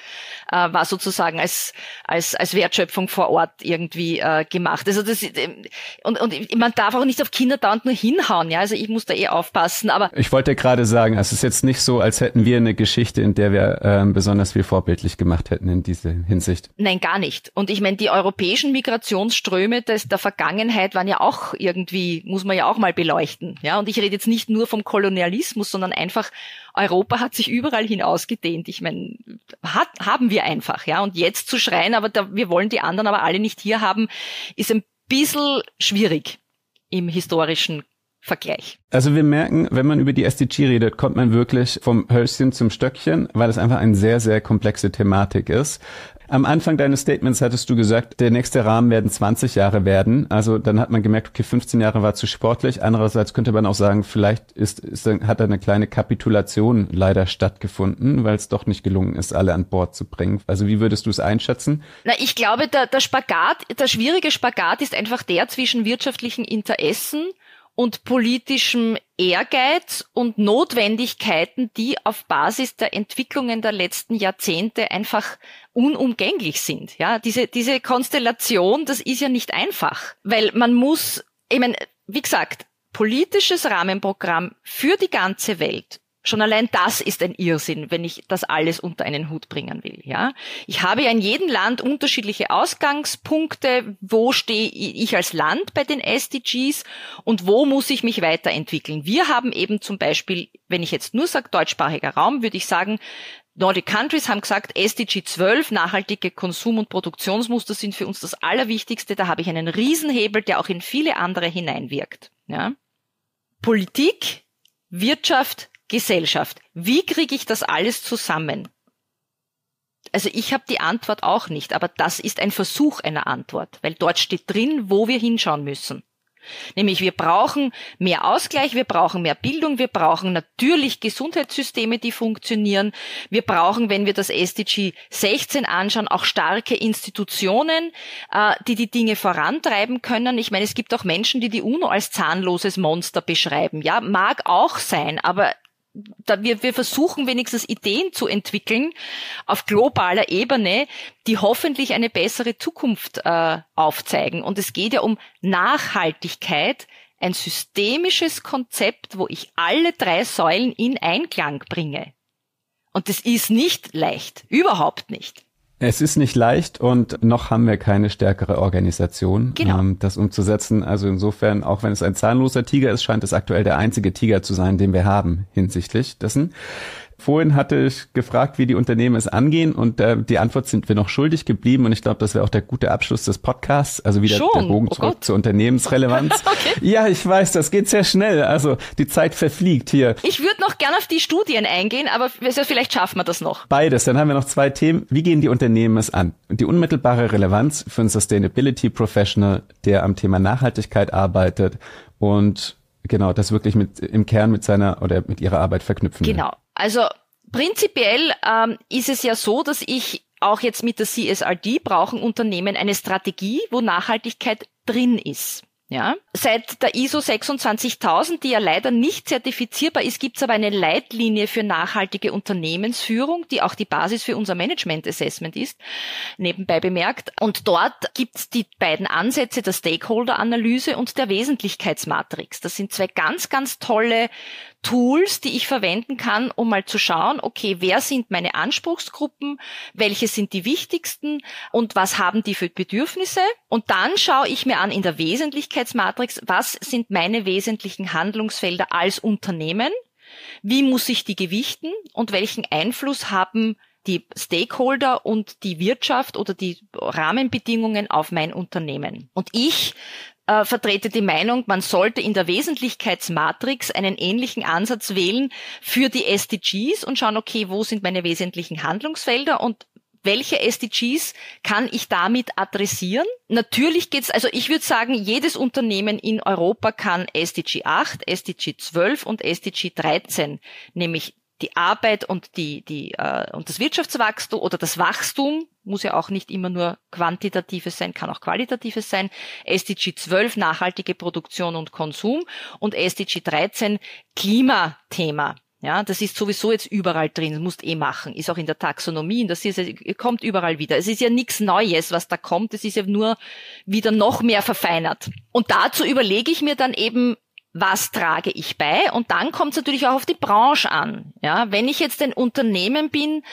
äh, war sozusagen als als, als Wertschöpfung vor Ort irgendwie äh, gemacht. Also das ähm, und, und man darf auch nicht auf Kinder dauernd nur hinhauen, ja. Also ich muss da eh aufpassen. Aber ich wollte gerade sagen, es ist jetzt nicht so, als hätten wir eine Geschichte, in der wir ähm, besonders viel vorbildlich gemacht hätten in diese Hinsicht. Nein, gar nicht. Und ich meine, die europäischen Migrationsströme des, der Vergangenheit waren ja auch irgendwie, muss man ja auch mal beleuchten. Ja, und ich rede jetzt nicht nur vom Kolonialismus, sondern einfach Europa hat sich überall hin ausgedehnt. Ich meine, hat, haben wir einfach, ja. Und jetzt zu schreien, aber da, wir wollen die anderen aber alle nicht hier haben, ist ein bisschen schwierig im historischen Vergleich. Also wir merken, wenn man über die SDG redet, kommt man wirklich vom Hölzchen zum Stöckchen, weil es einfach eine sehr, sehr komplexe Thematik ist. Am Anfang deines Statements hattest du gesagt, der nächste Rahmen werden 20 Jahre werden. Also dann hat man gemerkt, okay, 15 Jahre war zu sportlich. Andererseits könnte man auch sagen, vielleicht ist, ist hat eine kleine Kapitulation leider stattgefunden, weil es doch nicht gelungen ist, alle an Bord zu bringen. Also wie würdest du es einschätzen? Na, ich glaube, der, der Spagat, der schwierige Spagat ist einfach der zwischen wirtschaftlichen Interessen und politischem Ehrgeiz und Notwendigkeiten, die auf Basis der Entwicklungen der letzten Jahrzehnte einfach unumgänglich sind. Ja, diese, diese Konstellation, das ist ja nicht einfach, weil man muss, ich meine, wie gesagt, politisches Rahmenprogramm für die ganze Welt Schon allein das ist ein Irrsinn, wenn ich das alles unter einen Hut bringen will, ja. Ich habe ja in jedem Land unterschiedliche Ausgangspunkte. Wo stehe ich als Land bei den SDGs und wo muss ich mich weiterentwickeln? Wir haben eben zum Beispiel, wenn ich jetzt nur sage deutschsprachiger Raum, würde ich sagen, Nordic Countries haben gesagt, SDG 12, nachhaltige Konsum- und Produktionsmuster sind für uns das Allerwichtigste. Da habe ich einen Riesenhebel, der auch in viele andere hineinwirkt. Ja? Politik, Wirtschaft, Gesellschaft. Wie kriege ich das alles zusammen? Also ich habe die Antwort auch nicht, aber das ist ein Versuch einer Antwort, weil dort steht drin, wo wir hinschauen müssen. Nämlich wir brauchen mehr Ausgleich, wir brauchen mehr Bildung, wir brauchen natürlich Gesundheitssysteme, die funktionieren. Wir brauchen, wenn wir das SDG 16 anschauen, auch starke Institutionen, äh, die die Dinge vorantreiben können. Ich meine, es gibt auch Menschen, die die UNO als zahnloses Monster beschreiben. Ja, mag auch sein, aber da wir, wir versuchen wenigstens Ideen zu entwickeln auf globaler Ebene, die hoffentlich eine bessere Zukunft äh, aufzeigen. Und es geht ja um Nachhaltigkeit, ein systemisches Konzept, wo ich alle drei Säulen in Einklang bringe. Und das ist nicht leicht, überhaupt nicht. Es ist nicht leicht und noch haben wir keine stärkere Organisation, genau. ähm, das umzusetzen. Also insofern, auch wenn es ein zahnloser Tiger ist, scheint es aktuell der einzige Tiger zu sein, den wir haben hinsichtlich dessen. Vorhin hatte ich gefragt, wie die Unternehmen es angehen und äh, die Antwort sind wir noch schuldig geblieben und ich glaube, das wäre auch der gute Abschluss des Podcasts, also wieder Schon? der Bogen oh zurück Gott. zur Unternehmensrelevanz. okay. Ja, ich weiß, das geht sehr schnell, also die Zeit verfliegt hier. Ich würde noch gerne auf die Studien eingehen, aber vielleicht schaffen wir das noch. Beides, dann haben wir noch zwei Themen. Wie gehen die Unternehmen es an? Die unmittelbare Relevanz für einen Sustainability Professional, der am Thema Nachhaltigkeit arbeitet und genau das wirklich mit im Kern mit seiner oder mit ihrer Arbeit verknüpfen. Genau. Also prinzipiell ähm, ist es ja so, dass ich auch jetzt mit der CSRD brauchen Unternehmen eine Strategie, wo Nachhaltigkeit drin ist. Ja, seit der ISO 26000, die ja leider nicht zertifizierbar ist, gibt es aber eine Leitlinie für nachhaltige Unternehmensführung, die auch die Basis für unser Management Assessment ist, nebenbei bemerkt. Und dort gibt es die beiden Ansätze der Stakeholder-Analyse und der Wesentlichkeitsmatrix. Das sind zwei ganz, ganz tolle Tools, die ich verwenden kann, um mal zu schauen, okay, wer sind meine Anspruchsgruppen, welche sind die wichtigsten und was haben die für Bedürfnisse? Und dann schaue ich mir an in der Wesentlichkeitsmatrix, was sind meine wesentlichen Handlungsfelder als Unternehmen? Wie muss ich die gewichten und welchen Einfluss haben die Stakeholder und die Wirtschaft oder die Rahmenbedingungen auf mein Unternehmen. Und ich äh, vertrete die Meinung, man sollte in der Wesentlichkeitsmatrix einen ähnlichen Ansatz wählen für die SDGs und schauen, okay, wo sind meine wesentlichen Handlungsfelder und welche SDGs kann ich damit adressieren? Natürlich geht's, also ich würde sagen, jedes Unternehmen in Europa kann SDG 8, SDG 12 und SDG 13, nämlich die Arbeit und die, die, äh, und das Wirtschaftswachstum oder das Wachstum muss ja auch nicht immer nur quantitatives sein, kann auch qualitatives sein. SDG 12 nachhaltige Produktion und Konsum und SDG 13 Klimathema. Ja, das ist sowieso jetzt überall drin, das musst eh machen, ist auch in der Taxonomie, das ist, kommt überall wieder. Es ist ja nichts Neues, was da kommt, es ist ja nur wieder noch mehr verfeinert. Und dazu überlege ich mir dann eben, was trage ich bei? Und dann kommt es natürlich auch auf die Branche an. Ja, wenn ich jetzt ein Unternehmen bin,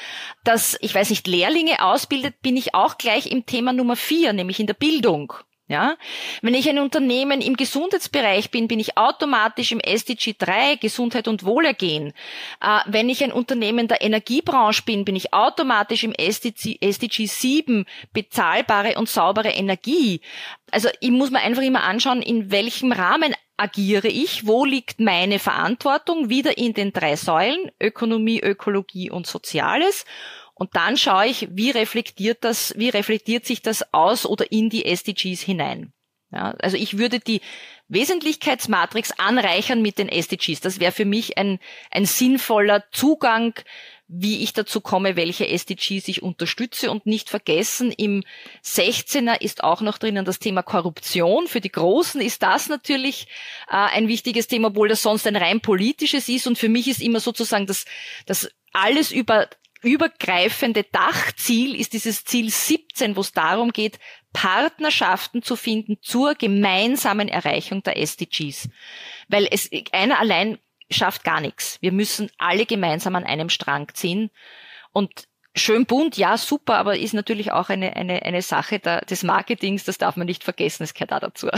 das, ich weiß nicht, Lehrlinge ausbildet, bin ich auch gleich im Thema Nummer vier, nämlich in der Bildung. Ja, wenn ich ein Unternehmen im Gesundheitsbereich bin, bin ich automatisch im SDG 3 Gesundheit und Wohlergehen. Äh, wenn ich ein Unternehmen der Energiebranche bin, bin ich automatisch im SDG, SDG 7 bezahlbare und saubere Energie. Also ich muss mir einfach immer anschauen, in welchem Rahmen agiere ich, wo liegt meine Verantwortung, wieder in den drei Säulen, Ökonomie, Ökologie und Soziales. Und dann schaue ich, wie reflektiert das, wie reflektiert sich das aus oder in die SDGs hinein. Ja, also ich würde die Wesentlichkeitsmatrix anreichern mit den SDGs. Das wäre für mich ein, ein sinnvoller Zugang wie ich dazu komme, welche SDGs ich unterstütze und nicht vergessen, im 16er ist auch noch drinnen das Thema Korruption. Für die Großen ist das natürlich äh, ein wichtiges Thema, obwohl das sonst ein rein politisches ist und für mich ist immer sozusagen das, das alles über übergreifende Dachziel ist dieses Ziel 17, wo es darum geht, Partnerschaften zu finden zur gemeinsamen Erreichung der SDGs. Weil es einer allein schafft gar nichts. Wir müssen alle gemeinsam an einem Strang ziehen. Und schön bunt, ja, super, aber ist natürlich auch eine, eine, eine Sache da, des Marketings, das darf man nicht vergessen, das gehört da dazu.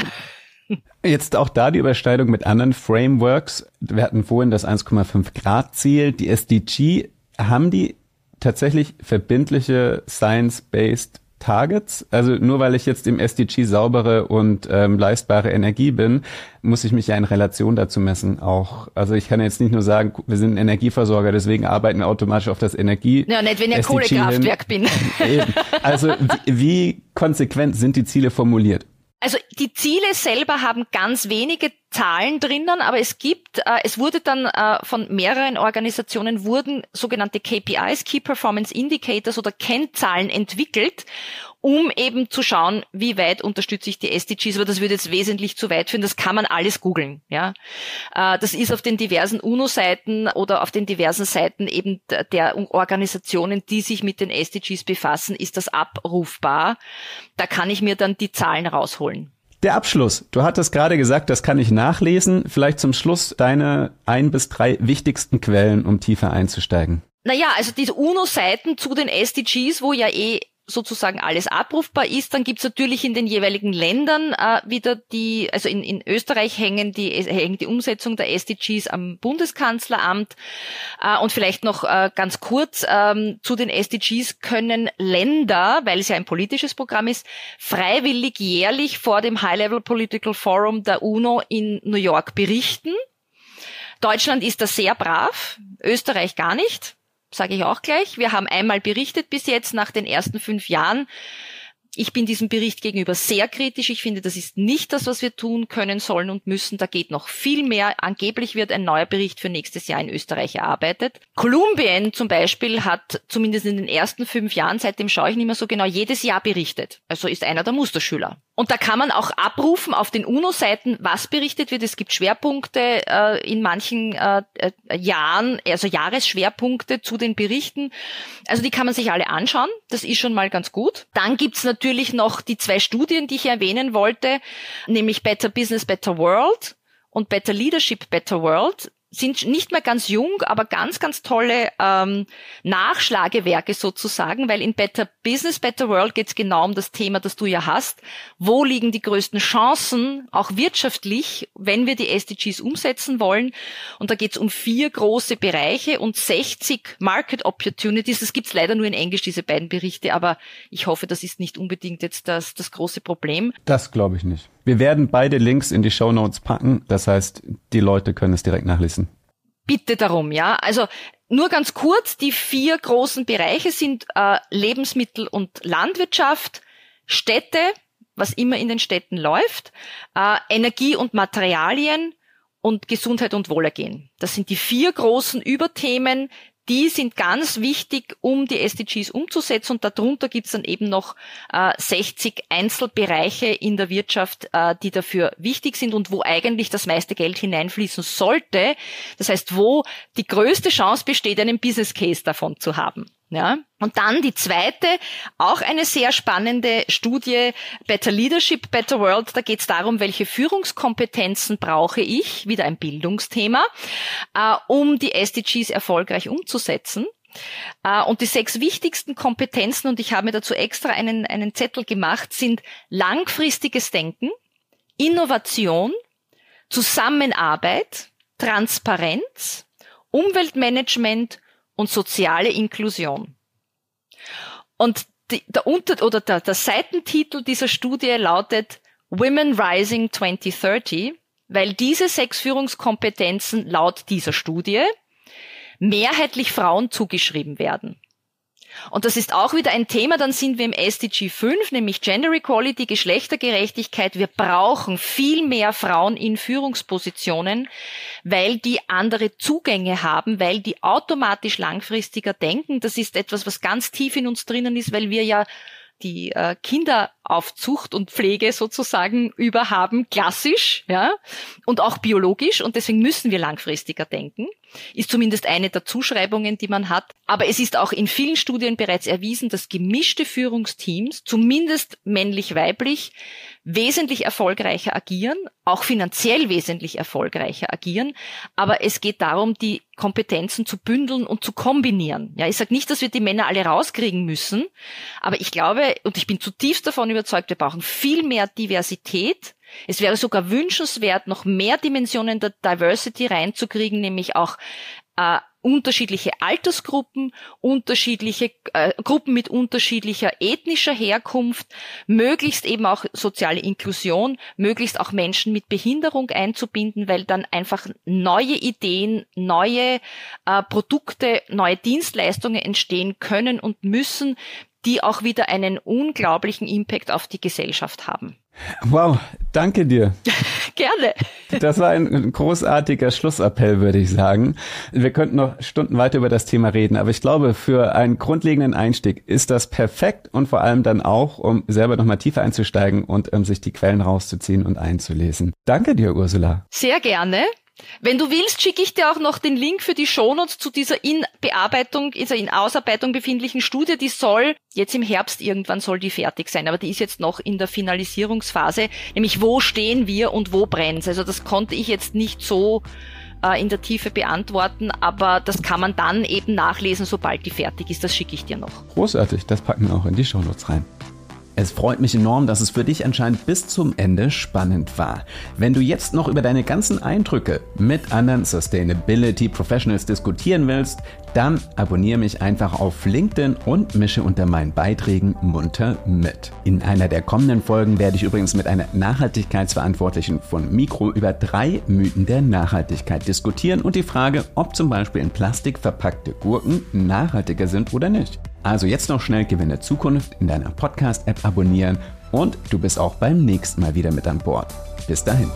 Jetzt auch da die Überschneidung mit anderen Frameworks. Wir hatten vorhin das 1,5 Grad Ziel, die SDG. Haben die tatsächlich verbindliche Science-Based Targets. Also nur weil ich jetzt im SDG saubere und ähm, leistbare Energie bin, muss ich mich ja in Relation dazu messen auch. Also ich kann jetzt nicht nur sagen, wir sind ein Energieversorger, deswegen arbeiten wir automatisch auf das Energie. Ja, nicht wenn ich Kohlekraftwerk bin. Eben. Also wie, wie konsequent sind die Ziele formuliert? Also die Ziele selber haben ganz wenige Zahlen drinnen, aber es gibt, äh, es wurde dann äh, von mehreren Organisationen wurden sogenannte KPIs, Key Performance Indicators oder Kennzahlen entwickelt, um eben zu schauen, wie weit unterstütze ich die SDGs, aber das würde jetzt wesentlich zu weit führen, das kann man alles googeln, ja. Äh, das ist auf den diversen UNO-Seiten oder auf den diversen Seiten eben der Organisationen, die sich mit den SDGs befassen, ist das abrufbar. Da kann ich mir dann die Zahlen rausholen. Der Abschluss. Du hattest gerade gesagt, das kann ich nachlesen. Vielleicht zum Schluss deine ein bis drei wichtigsten Quellen, um tiefer einzusteigen. Naja, also diese UNO-Seiten zu den SDGs, wo ja eh sozusagen alles abrufbar ist. Dann gibt's natürlich in den jeweiligen Ländern äh, wieder die, also in, in Österreich hängen die, hängt die Umsetzung der SDGs am Bundeskanzleramt. Äh, und vielleicht noch äh, ganz kurz ähm, zu den SDGs können Länder, weil es ja ein politisches Programm ist, freiwillig jährlich vor dem High-Level Political Forum der UNO in New York berichten. Deutschland ist da sehr brav, Österreich gar nicht sage ich auch gleich. Wir haben einmal berichtet bis jetzt nach den ersten fünf Jahren. Ich bin diesem Bericht gegenüber sehr kritisch. Ich finde, das ist nicht das, was wir tun können, sollen und müssen. Da geht noch viel mehr. Angeblich wird ein neuer Bericht für nächstes Jahr in Österreich erarbeitet. Kolumbien zum Beispiel hat zumindest in den ersten fünf Jahren, seitdem schaue ich nicht mehr so genau, jedes Jahr berichtet. Also ist einer der Musterschüler. Und da kann man auch abrufen auf den UNO-Seiten, was berichtet wird. Es gibt Schwerpunkte äh, in manchen äh, äh, Jahren, also Jahresschwerpunkte zu den Berichten. Also die kann man sich alle anschauen. Das ist schon mal ganz gut. Dann gibt's natürlich noch die zwei Studien, die ich erwähnen wollte, nämlich Better Business, Better World und Better Leadership, Better World sind nicht mehr ganz jung, aber ganz, ganz tolle ähm, Nachschlagewerke sozusagen, weil in Better Business, Better World geht es genau um das Thema, das du ja hast. Wo liegen die größten Chancen, auch wirtschaftlich, wenn wir die SDGs umsetzen wollen? Und da geht es um vier große Bereiche und 60 Market Opportunities. Das gibt's leider nur in Englisch, diese beiden Berichte, aber ich hoffe, das ist nicht unbedingt jetzt das, das große Problem. Das glaube ich nicht. Wir werden beide Links in die Show Notes packen. Das heißt, die Leute können es direkt nachlesen. Bitte darum, ja. Also nur ganz kurz, die vier großen Bereiche sind äh, Lebensmittel und Landwirtschaft, Städte, was immer in den Städten läuft, äh, Energie und Materialien und Gesundheit und Wohlergehen. Das sind die vier großen Überthemen, die sind ganz wichtig, um die SDGs umzusetzen. Und darunter gibt's dann eben noch äh, 60 Einzelbereiche in der Wirtschaft, äh, die dafür wichtig sind und wo eigentlich das meiste Geld hineinfließen sollte. Das heißt, wo die größte Chance besteht, einen Business Case davon zu haben. Ja. Und dann die zweite, auch eine sehr spannende Studie, Better Leadership, Better World. Da geht es darum, welche Führungskompetenzen brauche ich, wieder ein Bildungsthema, äh, um die SDGs erfolgreich umzusetzen. Äh, und die sechs wichtigsten Kompetenzen, und ich habe mir dazu extra einen, einen Zettel gemacht, sind langfristiges Denken, Innovation, Zusammenarbeit, Transparenz, Umweltmanagement und soziale Inklusion. Und die, der Unter oder der, der Seitentitel dieser Studie lautet Women Rising 2030, weil diese sechs Führungskompetenzen laut dieser Studie mehrheitlich Frauen zugeschrieben werden. Und das ist auch wieder ein Thema, dann sind wir im SDG 5, nämlich Gender Equality, Geschlechtergerechtigkeit. Wir brauchen viel mehr Frauen in Führungspositionen, weil die andere Zugänge haben, weil die automatisch langfristiger denken. Das ist etwas, was ganz tief in uns drinnen ist, weil wir ja die äh, Kinderaufzucht und Pflege sozusagen überhaben, klassisch, ja, und auch biologisch. Und deswegen müssen wir langfristiger denken. Ist zumindest eine der Zuschreibungen, die man hat. Aber es ist auch in vielen Studien bereits erwiesen, dass gemischte Führungsteams, zumindest männlich-weiblich, wesentlich erfolgreicher agieren, auch finanziell wesentlich erfolgreicher agieren. Aber es geht darum, die Kompetenzen zu bündeln und zu kombinieren. Ja, ich sage nicht, dass wir die Männer alle rauskriegen müssen, aber ich glaube und ich bin zutiefst davon überzeugt, wir brauchen viel mehr Diversität. Es wäre sogar wünschenswert, noch mehr Dimensionen der Diversity reinzukriegen, nämlich auch äh, unterschiedliche Altersgruppen, unterschiedliche äh, Gruppen mit unterschiedlicher ethnischer Herkunft, möglichst eben auch soziale Inklusion, möglichst auch Menschen mit Behinderung einzubinden, weil dann einfach neue Ideen, neue äh, Produkte, neue Dienstleistungen entstehen können und müssen, die auch wieder einen unglaublichen Impact auf die Gesellschaft haben. Wow, danke dir. Gerne. Das war ein großartiger Schlussappell, würde ich sagen. Wir könnten noch Stunden weiter über das Thema reden, aber ich glaube, für einen grundlegenden Einstieg ist das perfekt und vor allem dann auch, um selber nochmal tiefer einzusteigen und um sich die Quellen rauszuziehen und einzulesen. Danke dir, Ursula. Sehr gerne. Wenn du willst, schicke ich dir auch noch den Link für die Shownotes zu dieser in Bearbeitung, dieser in Ausarbeitung befindlichen Studie. Die soll jetzt im Herbst irgendwann soll die fertig sein, aber die ist jetzt noch in der Finalisierungsphase. Nämlich wo stehen wir und wo brennt's? Also das konnte ich jetzt nicht so äh, in der Tiefe beantworten, aber das kann man dann eben nachlesen, sobald die fertig ist. Das schicke ich dir noch. Großartig, das packen wir auch in die Shownotes rein. Es freut mich enorm, dass es für dich anscheinend bis zum Ende spannend war. Wenn du jetzt noch über deine ganzen Eindrücke mit anderen Sustainability Professionals diskutieren willst, dann abonniere mich einfach auf LinkedIn und mische unter meinen Beiträgen munter mit. In einer der kommenden Folgen werde ich übrigens mit einer Nachhaltigkeitsverantwortlichen von Mikro über drei Mythen der Nachhaltigkeit diskutieren und die Frage, ob zum Beispiel in Plastik verpackte Gurken nachhaltiger sind oder nicht. Also jetzt noch schnell Gewinne Zukunft in deiner Podcast-App abonnieren und du bist auch beim nächsten Mal wieder mit an Bord. Bis dahin.